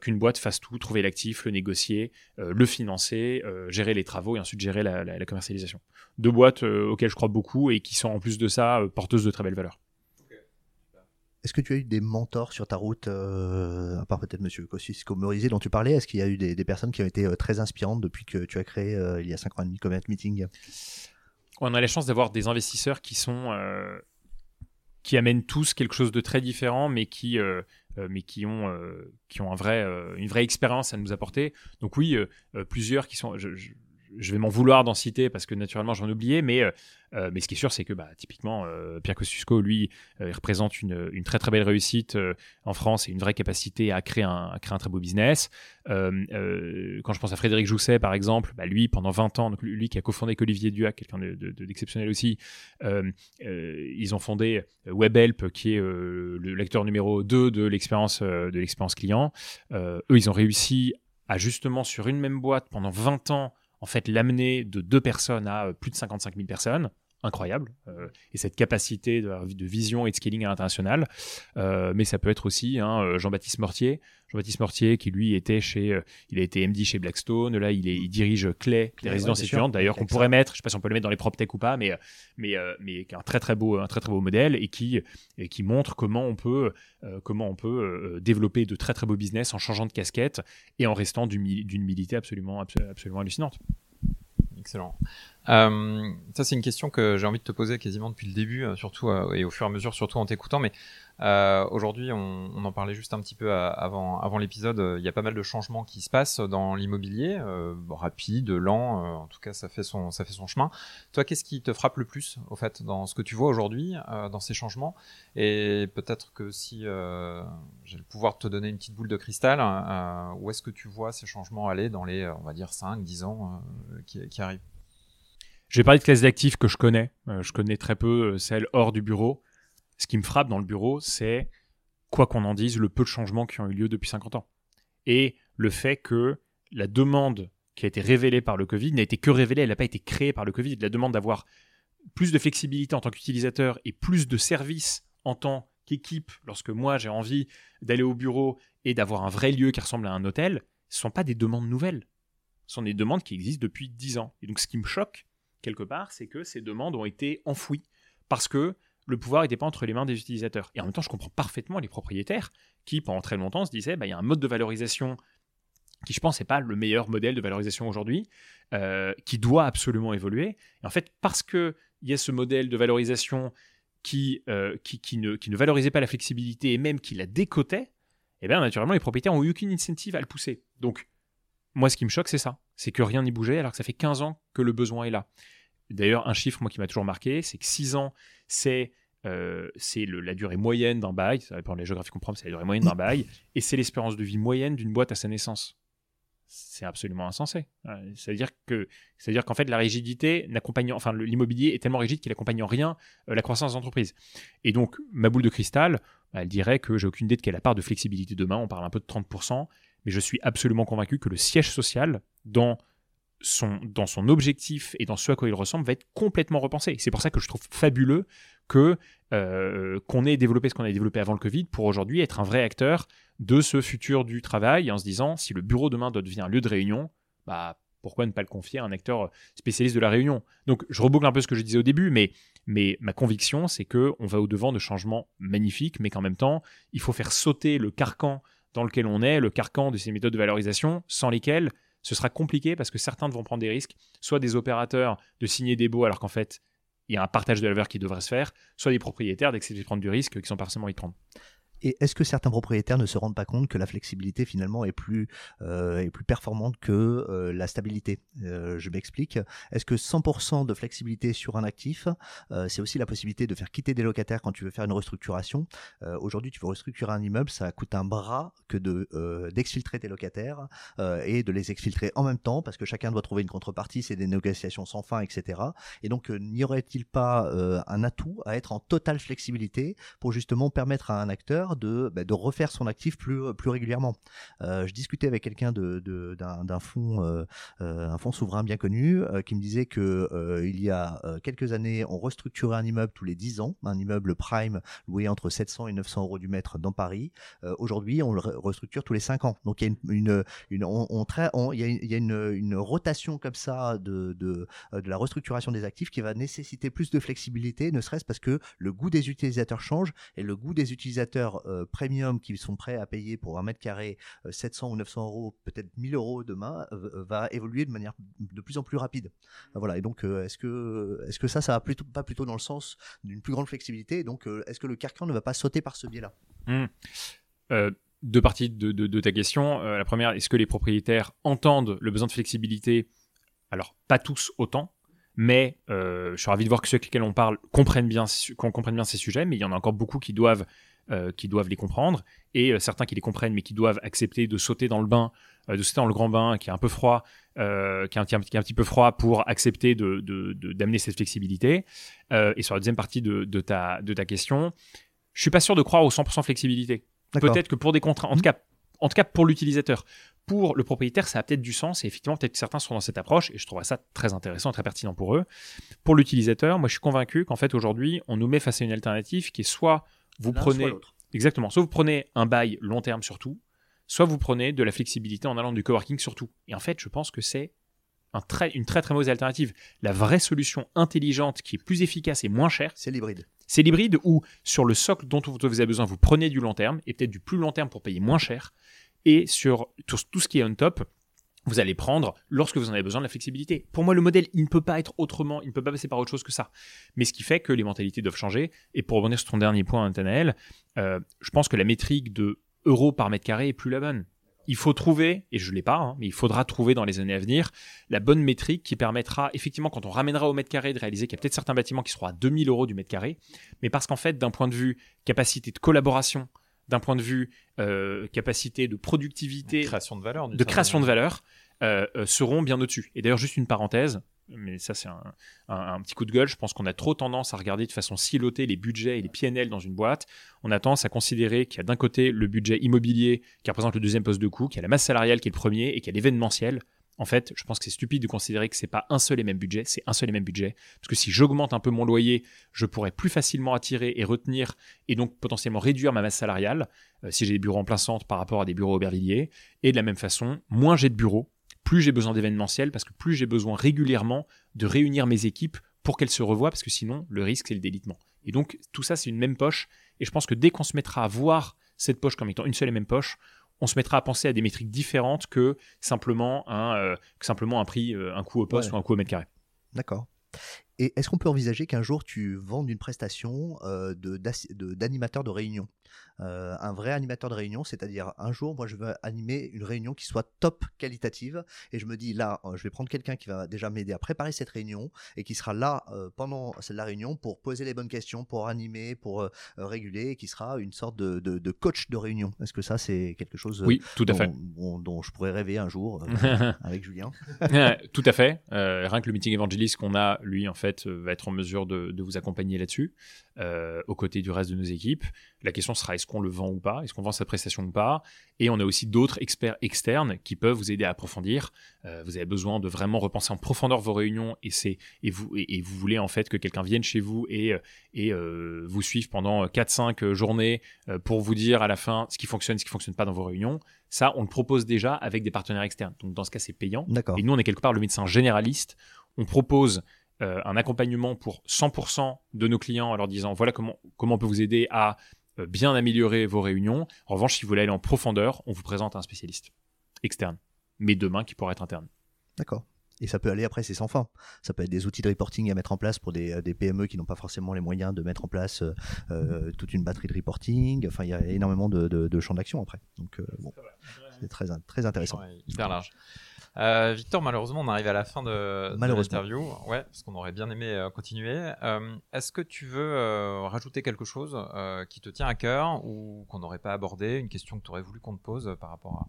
qu'une boîte fasse tout, trouver l'actif, le négocier, euh, le financer, euh, gérer les travaux et ensuite gérer la, commercialisation. Deux boîtes auxquelles je crois beaucoup et qui sont en plus de ça porteuses de très belles valeurs. Est-ce que tu as eu des mentors sur ta route, à part peut-être Monsieur Kosciusko Morizet dont tu parlais? Est-ce qu'il y a eu des, personnes qui ont été très inspirantes depuis que tu as créé il y a 5 ans et demi Comet Meeting? On a la chance d'avoir des investisseurs qui sont qui amènent tous quelque chose de très différent, mais qui euh, mais qui ont, euh, euh, une vraie expérience à nous apporter. Donc oui, plusieurs qui sont vais m'en vouloir d'en citer parce que naturellement j'en oubliais, mais, euh, mais ce qui est sûr, c'est que bah, typiquement euh, Pierre Kosciusko, lui, euh, il représente une, très très belle réussite en France et une vraie capacité à créer un, créer un très beau business. quand je pense à Frédéric Jousset, par exemple, bah, lui, pendant 20 ans, lui qui a cofondé avec Olivier Duhac, quelqu'un d'exceptionnel de, aussi, ils ont fondé WebHelp, qui est le lecteur numéro 2 de l'expérience de l'expérience client. eux, ils ont réussi à justement sur une même boîte pendant 20 ans en fait l'amener de deux personnes à euh, plus de 55 000 personnes incroyable euh, et cette capacité de, vision et de scaling à l'international. Euh, mais ça peut être aussi hein, Jean-Baptiste Mortier. Jean-Baptiste Mortier, qui lui était chez, euh, il a été MD chez Blackstone, là il, est, il dirige Clay, les résidences étudiantes, d'ailleurs qu'on pourrait mettre, je sais pas si on peut le mettre dans les PropTech ou pas, mais mais euh, mais qui est un très très beau un très très beau modèle et qui et qui montre comment on peut euh, comment on peut développer de très très beaux business en changeant de casquette et en restant d'une humilité absolument absolument hallucinante. Excellent. Ça, c'est une question que j'ai envie de te poser quasiment depuis le début, surtout et au fur et à mesure, surtout en t'écoutant. Mais euh, aujourd'hui, on, on, en parlait juste un petit peu avant, avant l'épisode. Il y a pas mal de changements qui se passent dans l'immobilier, euh, rapide, lent. Euh, en tout cas, ça fait son, ça fait son chemin. Toi, qu'est-ce qui te frappe le plus, au fait, dans ce que tu vois aujourd'hui, euh, dans ces changements? Et peut-être que si euh, j'ai le pouvoir de te donner une petite boule de cristal, où est-ce que tu vois ces changements aller dans les, on va dire, 5, 10 ans qui, qui arrivent? Je vais parler de classes d'actifs que je connais. je connais très peu celles hors du bureau ce qui me frappe dans le bureau, c'est, quoi qu'on en dise, le peu de changements qui ont eu lieu depuis 50 ans. Et le fait que la demande qui a été révélée par le Covid n'a été que révélée, elle n'a pas été créée par le Covid. La demande d'avoir plus de flexibilité en tant qu'utilisateur et plus de services en tant qu'équipe, lorsque moi j'ai envie d'aller au bureau et d'avoir un vrai lieu qui ressemble à un hôtel, ce ne sont pas des demandes nouvelles. Ce sont des demandes qui existent depuis 10 ans. Et donc ce qui me choque, quelque part, c'est que ces demandes ont été enfouies. Parce que le pouvoir n'était pas entre les mains des utilisateurs. Et en même temps, je comprends parfaitement les propriétaires qui, pendant très longtemps, se disaient, bah, il y a un mode de valorisation qui, je pense, n'est pas le meilleur modèle de valorisation aujourd'hui, euh, qui doit absolument évoluer. Et en fait, parce qu'il y a ce modèle de valorisation qui, euh, qui, ne, valorisait pas la flexibilité et même qui la décotait, eh bien, naturellement, les propriétaires n'ont eu aucune incentive à le pousser. Donc, moi, ce qui me choque, c'est ça. C'est que rien n'y bougeait alors que ça fait 15 ans que le besoin est là. D'ailleurs, un chiffre, moi, qui m'a toujours marqué, c'est que 6 ans, c'est euh, c'est la durée moyenne d'un bail, ça dépend de la géographie qu'on prend, c'est la durée moyenne d'un bail, et c'est l'espérance de vie moyenne d'une boîte à sa naissance. C'est absolument insensé. C'est-à-dire que, c'est-à-dire qu'en fait, la rigidité n'accompagne, enfin, l'immobilier est tellement rigide qu'il accompagne en rien euh, la croissance d'entreprise. Et donc, ma boule de cristal, bah, elle dirait que j'ai aucune idée de quelle part de flexibilité demain. On parle un peu de 30%, mais je suis absolument convaincu que le siège social dans son, dans son objectif et dans ce à quoi il ressemble va être complètement repensé. C'est pour ça que je trouve fabuleux que euh, qu'on ait développé ce qu'on a développé avant le Covid pour aujourd'hui être un vrai acteur de ce futur du travail en se disant si le bureau demain doit devenir un lieu de réunion, bah pourquoi ne pas le confier à un acteur spécialiste de la réunion? Donc je reboucle un peu ce que je disais au début, mais, mais ma conviction c'est que on va au devant de changements magnifiques, mais qu'en même temps il faut faire sauter le carcan dans lequel on est, le carcan de ces méthodes de valorisation sans lesquelles ce sera compliqué parce que certains vont prendre des risques, soit des opérateurs de signer des baux alors qu'en fait, il y a un partage de la valeur qui devrait se faire, soit des propriétaires d'accepter de prendre du risque qui sont pas forcément y prendre. Et est-ce que certains propriétaires ne se rendent pas compte que la flexibilité finalement est plus, euh, est plus performante que euh, la stabilité? Euh, Je m'explique. Est-ce que 100% de flexibilité sur un actif, euh, c'est aussi la possibilité de faire quitter des locataires quand tu veux faire une restructuration? Euh, Aujourd'hui, tu veux restructurer un immeuble, ça coûte un bras que de euh, d'exfiltrer tes locataires et de les exfiltrer en même temps parce que chacun doit trouver une contrepartie, c'est des négociations sans fin, etc. Et donc, n'y aurait-il pas un atout à être en totale flexibilité pour justement permettre à un acteur de, bah, de refaire son actif plus, régulièrement. Euh, je discutais avec quelqu'un d'un, fonds, euh, euh, fonds souverain bien connu, qui me disait que il y a quelques années, on restructurait un immeuble tous les 10 ans, un immeuble prime loué entre 700 et 900 euros du mètre dans Paris. aujourd'hui, on le restructure tous les 5 ans. Donc il y a une, rotation comme ça de la restructuration des actifs qui va nécessiter plus de flexibilité, ne serait-ce parce que le goût des utilisateurs change et le goût des utilisateurs euh, premium qui sont prêts à payer pour un mètre carré 700 euh, ou 900 euros, peut-être 1000 euros demain, euh, va évoluer de manière de plus en plus rapide. Voilà. Et donc, est-ce que, est-ce que ça, ça va plutôt, pas plutôt dans le sens d'une plus grande flexibilité Donc, est-ce que le carcan ne va pas sauter par ce biais-là? Mmh. deux parties de, de, ta question. la première, est-ce que les propriétaires entendent le besoin de flexibilité? Alors, pas tous autant, mais je suis ravi de voir que ceux avec lesquels on parle comprennent bien, qu'on comprenne bien ces sujets, mais il y en a encore beaucoup qui doivent euh, qui doivent les comprendre et euh, certains qui les comprennent mais qui doivent accepter de sauter dans le bain, euh, de sauter dans le grand bain qui est un peu froid, qui est, un, qui, est un, petit peu froid pour accepter de, d'amener cette flexibilité. et sur la deuxième partie de, ta, de ta question, je suis pas sûr de croire aux 100% flexibilité. Peut-être que pour des contrats, en tout cas, en tout cas pour l'utilisateur. Pour le propriétaire, ça a peut-être du sens et effectivement, peut-être que certains sont dans cette approche et je trouverais ça très intéressant, très pertinent pour eux. Pour l'utilisateur, moi je suis convaincu qu'en fait aujourd'hui, on nous met face à une alternative qui est soit vous prenez exactement, soit vous prenez un bail long terme surtout, soit vous prenez de la flexibilité en allant du coworking surtout. Et en fait, je pense que c'est un très, une très très mauvaise alternative. La vraie solution intelligente qui est plus efficace et moins chère, c'est l'hybride. C'est l'hybride où sur le socle dont vous avez besoin, vous prenez du long terme et peut-être du plus long terme pour payer moins cher. Et sur tout ce qui est on top, vous allez prendre lorsque vous en avez besoin de la flexibilité. Pour moi, le modèle, il ne peut pas être autrement, il ne peut pas passer par autre chose que ça. Mais ce qui fait que les mentalités doivent changer. Et pour revenir sur ton dernier point, Nathanaël, euh, je pense que la métrique de euros par mètre carré est plus la bonne. Il faut trouver, et je ne l'ai pas, hein, mais il faudra trouver dans les années à venir, la bonne métrique qui permettra, effectivement, quand on ramènera au mètre carré, de réaliser qu'il y a peut-être certains bâtiments qui seront à 2000 euros du mètre carré, mais parce qu'en fait, d'un point de vue capacité de collaboration, d'un point de vue euh, capacité de productivité, de création de valeur, de création de valeur, seront bien au-dessus. Et d'ailleurs, juste une parenthèse, mais ça c'est un, petit coup de gueule, je pense qu'on a trop tendance à regarder de façon silotée les budgets et les PNL dans une boîte. On a tendance à considérer qu'il y a d'un côté le budget immobilier qui représente le deuxième poste de coût, qu'il y a la masse salariale qui est le premier et qu'il y a l'événementiel. En fait, je pense que c'est stupide de considérer que c'est pas un seul et même budget, c'est un seul et même budget. Parce que si j'augmente un peu mon loyer, je pourrais plus facilement attirer et retenir et donc potentiellement réduire ma masse salariale euh, si j'ai des bureaux en plein centre par rapport à des bureaux Aubervilliers. Et de la même façon, moins j'ai de bureaux, plus j'ai besoin d'événementiel parce que plus j'ai besoin régulièrement de réunir mes équipes pour qu'elles se revoient parce que sinon le risque c'est le délitement. Et donc tout ça c'est une même poche et je pense que dès qu'on se mettra à voir cette poche comme étant une seule et même poche, on se mettra à penser à des métriques différentes que simplement un, euh, simplement un prix, euh, un coût au poste ou un coût au mètre carré. D'accord. Et est-ce qu'on peut envisager qu'un jour tu vendes une prestation euh, d'animateur de, de, réunion? Euh, Un vrai animateur de réunion, c'est-à-dire un jour, moi je veux animer une réunion qui soit top qualitative et je me dis là, euh, je vais prendre quelqu'un qui va déjà m'aider à préparer cette réunion et qui sera là pendant la réunion pour poser les bonnes questions, pour animer, pour réguler et qui sera une sorte de, de coach de réunion. Est-ce que ça c'est quelque chose oui, tout à dont, fait. Dont, je pourrais rêver un jour <laughs> avec Julien? Tout à fait. rien que le meeting évangéliste qu'on a, lui en fait, euh, va être en mesure de, vous accompagner là-dessus, euh, aux côtés du reste de nos équipes. La question sera est-ce qu'on le vend ou pas? Est-ce qu'on vend sa prestation ou pas? Et on a aussi d'autres experts externes qui peuvent vous aider à approfondir. Euh, vous avez besoin de vraiment repenser en profondeur vos réunions et, c'est, et, vous, et, vous voulez en fait que quelqu'un vienne chez vous et, et vous suive pendant 4-5 journées pour vous dire à la fin ce qui fonctionne, ce qui fonctionne pas dans vos réunions. Ça, on le propose déjà avec des partenaires externes. Donc dans ce cas, c'est payant. Et nous, on est quelque part le médecin généraliste. On propose euh, un accompagnement pour 100% de nos clients en leur disant voilà comment, comment on peut vous aider à euh, bien améliorer vos réunions. En revanche, si vous voulez aller en profondeur, on vous présente un spécialiste externe. mais demain qui pourraient être internes. D'accord. Et ça peut aller après, c'est sans fin. Ça peut être des outils de reporting à mettre en place pour des, des PME qui n'ont pas forcément les moyens de mettre en place euh, toute une batterie de reporting. Enfin, il y a énormément de, de, de champs d'action après. Donc, euh, bon, c'est très, très intéressant. Ouais, hyper large. Euh, Victor, malheureusement, on arrive à la fin de, de l'interview. Ouais, parce qu'on aurait bien aimé euh, continuer. Euh, Est-ce que tu veux euh, rajouter quelque chose euh, qui te tient à cœur ou qu'on n'aurait pas abordé, une question que tu aurais voulu qu'on te pose par rapport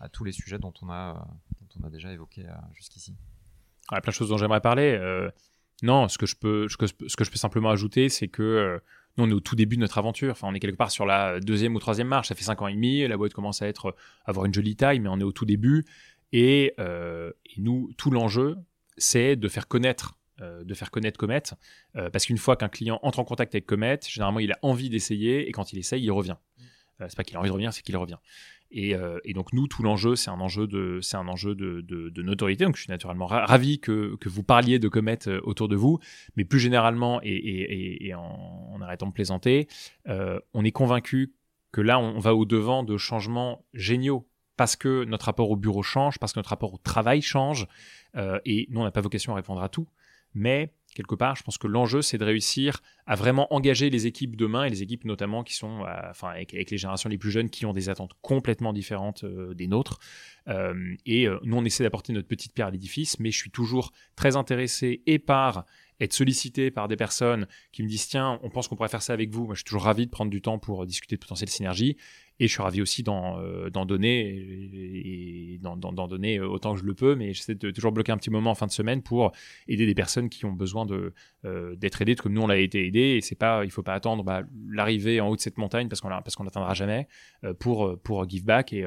à, à, tous les sujets dont on a, dont on a déjà évoqué jusqu'ici? Il y a plein de choses dont j'aimerais parler. non, ce que je peux, ce que, ce que je peux simplement ajouter, c'est que nous, on est au tout début de notre aventure. Enfin, on est quelque part sur la deuxième ou troisième marche. Ça fait cinq ans et demi. La boîte commence à être, avoir une jolie taille, mais on est au tout début. Et, euh, et nous, tout l'enjeu, c'est de faire connaître, euh, de faire connaître Comet, euh, parce qu'une fois qu'un client entre en contact avec Comet, généralement, il a envie d'essayer, et quand il essaye, il revient. Euh, c'est pas qu'il a envie de revenir, c'est qu'il revient. Et, donc nous, tout l'enjeu, c'est un enjeu de, c'est un enjeu de, notoriété. Donc je suis naturellement ra ravi que, que vous parliez de Comet autour de vous, mais plus généralement et, en, en, arrêtant de plaisanter, on est convaincu que là, on va au devant de changements géniaux parce que notre rapport au bureau change, parce que notre rapport au travail change, euh, et nous, on n'a pas vocation à répondre à tout, mais quelque part, je pense que l'enjeu, c'est de réussir à vraiment engager les équipes demain, et les équipes notamment qui sont, euh, avec, les générations les plus jeunes, qui ont des attentes complètement différentes euh, des nôtres. Et nous, on essaie d'apporter notre petite pierre à l'édifice, mais je suis toujours très intéressé et par être sollicité par des personnes qui me disent tiens, on pense qu'on pourrait faire ça avec vous. Moi, je suis toujours ravi de prendre du temps pour discuter de potentielles synergies et je suis ravi aussi d'en euh, donner et, d'en donner autant que je le peux. Mais j'essaie de toujours bloquer un petit moment en fin de semaine pour aider des personnes qui ont besoin de euh, d'être aidées comme nous on l'a été aidés. Et c'est pas, il faut pas attendre bah, l'arrivée en haut de cette montagne parce qu'on parce qu'on n'atteindra jamais euh, pour pour give back et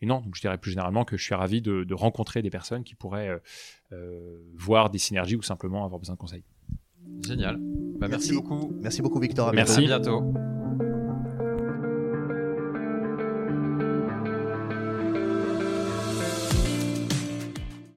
et non, donc je dirais plus généralement que je suis ravi de, de rencontrer des personnes qui pourraient euh, euh, voir des synergies ou simplement avoir besoin de conseils. Génial. Bah, merci. merci. beaucoup. Merci beaucoup, Victor. À merci. À bientôt.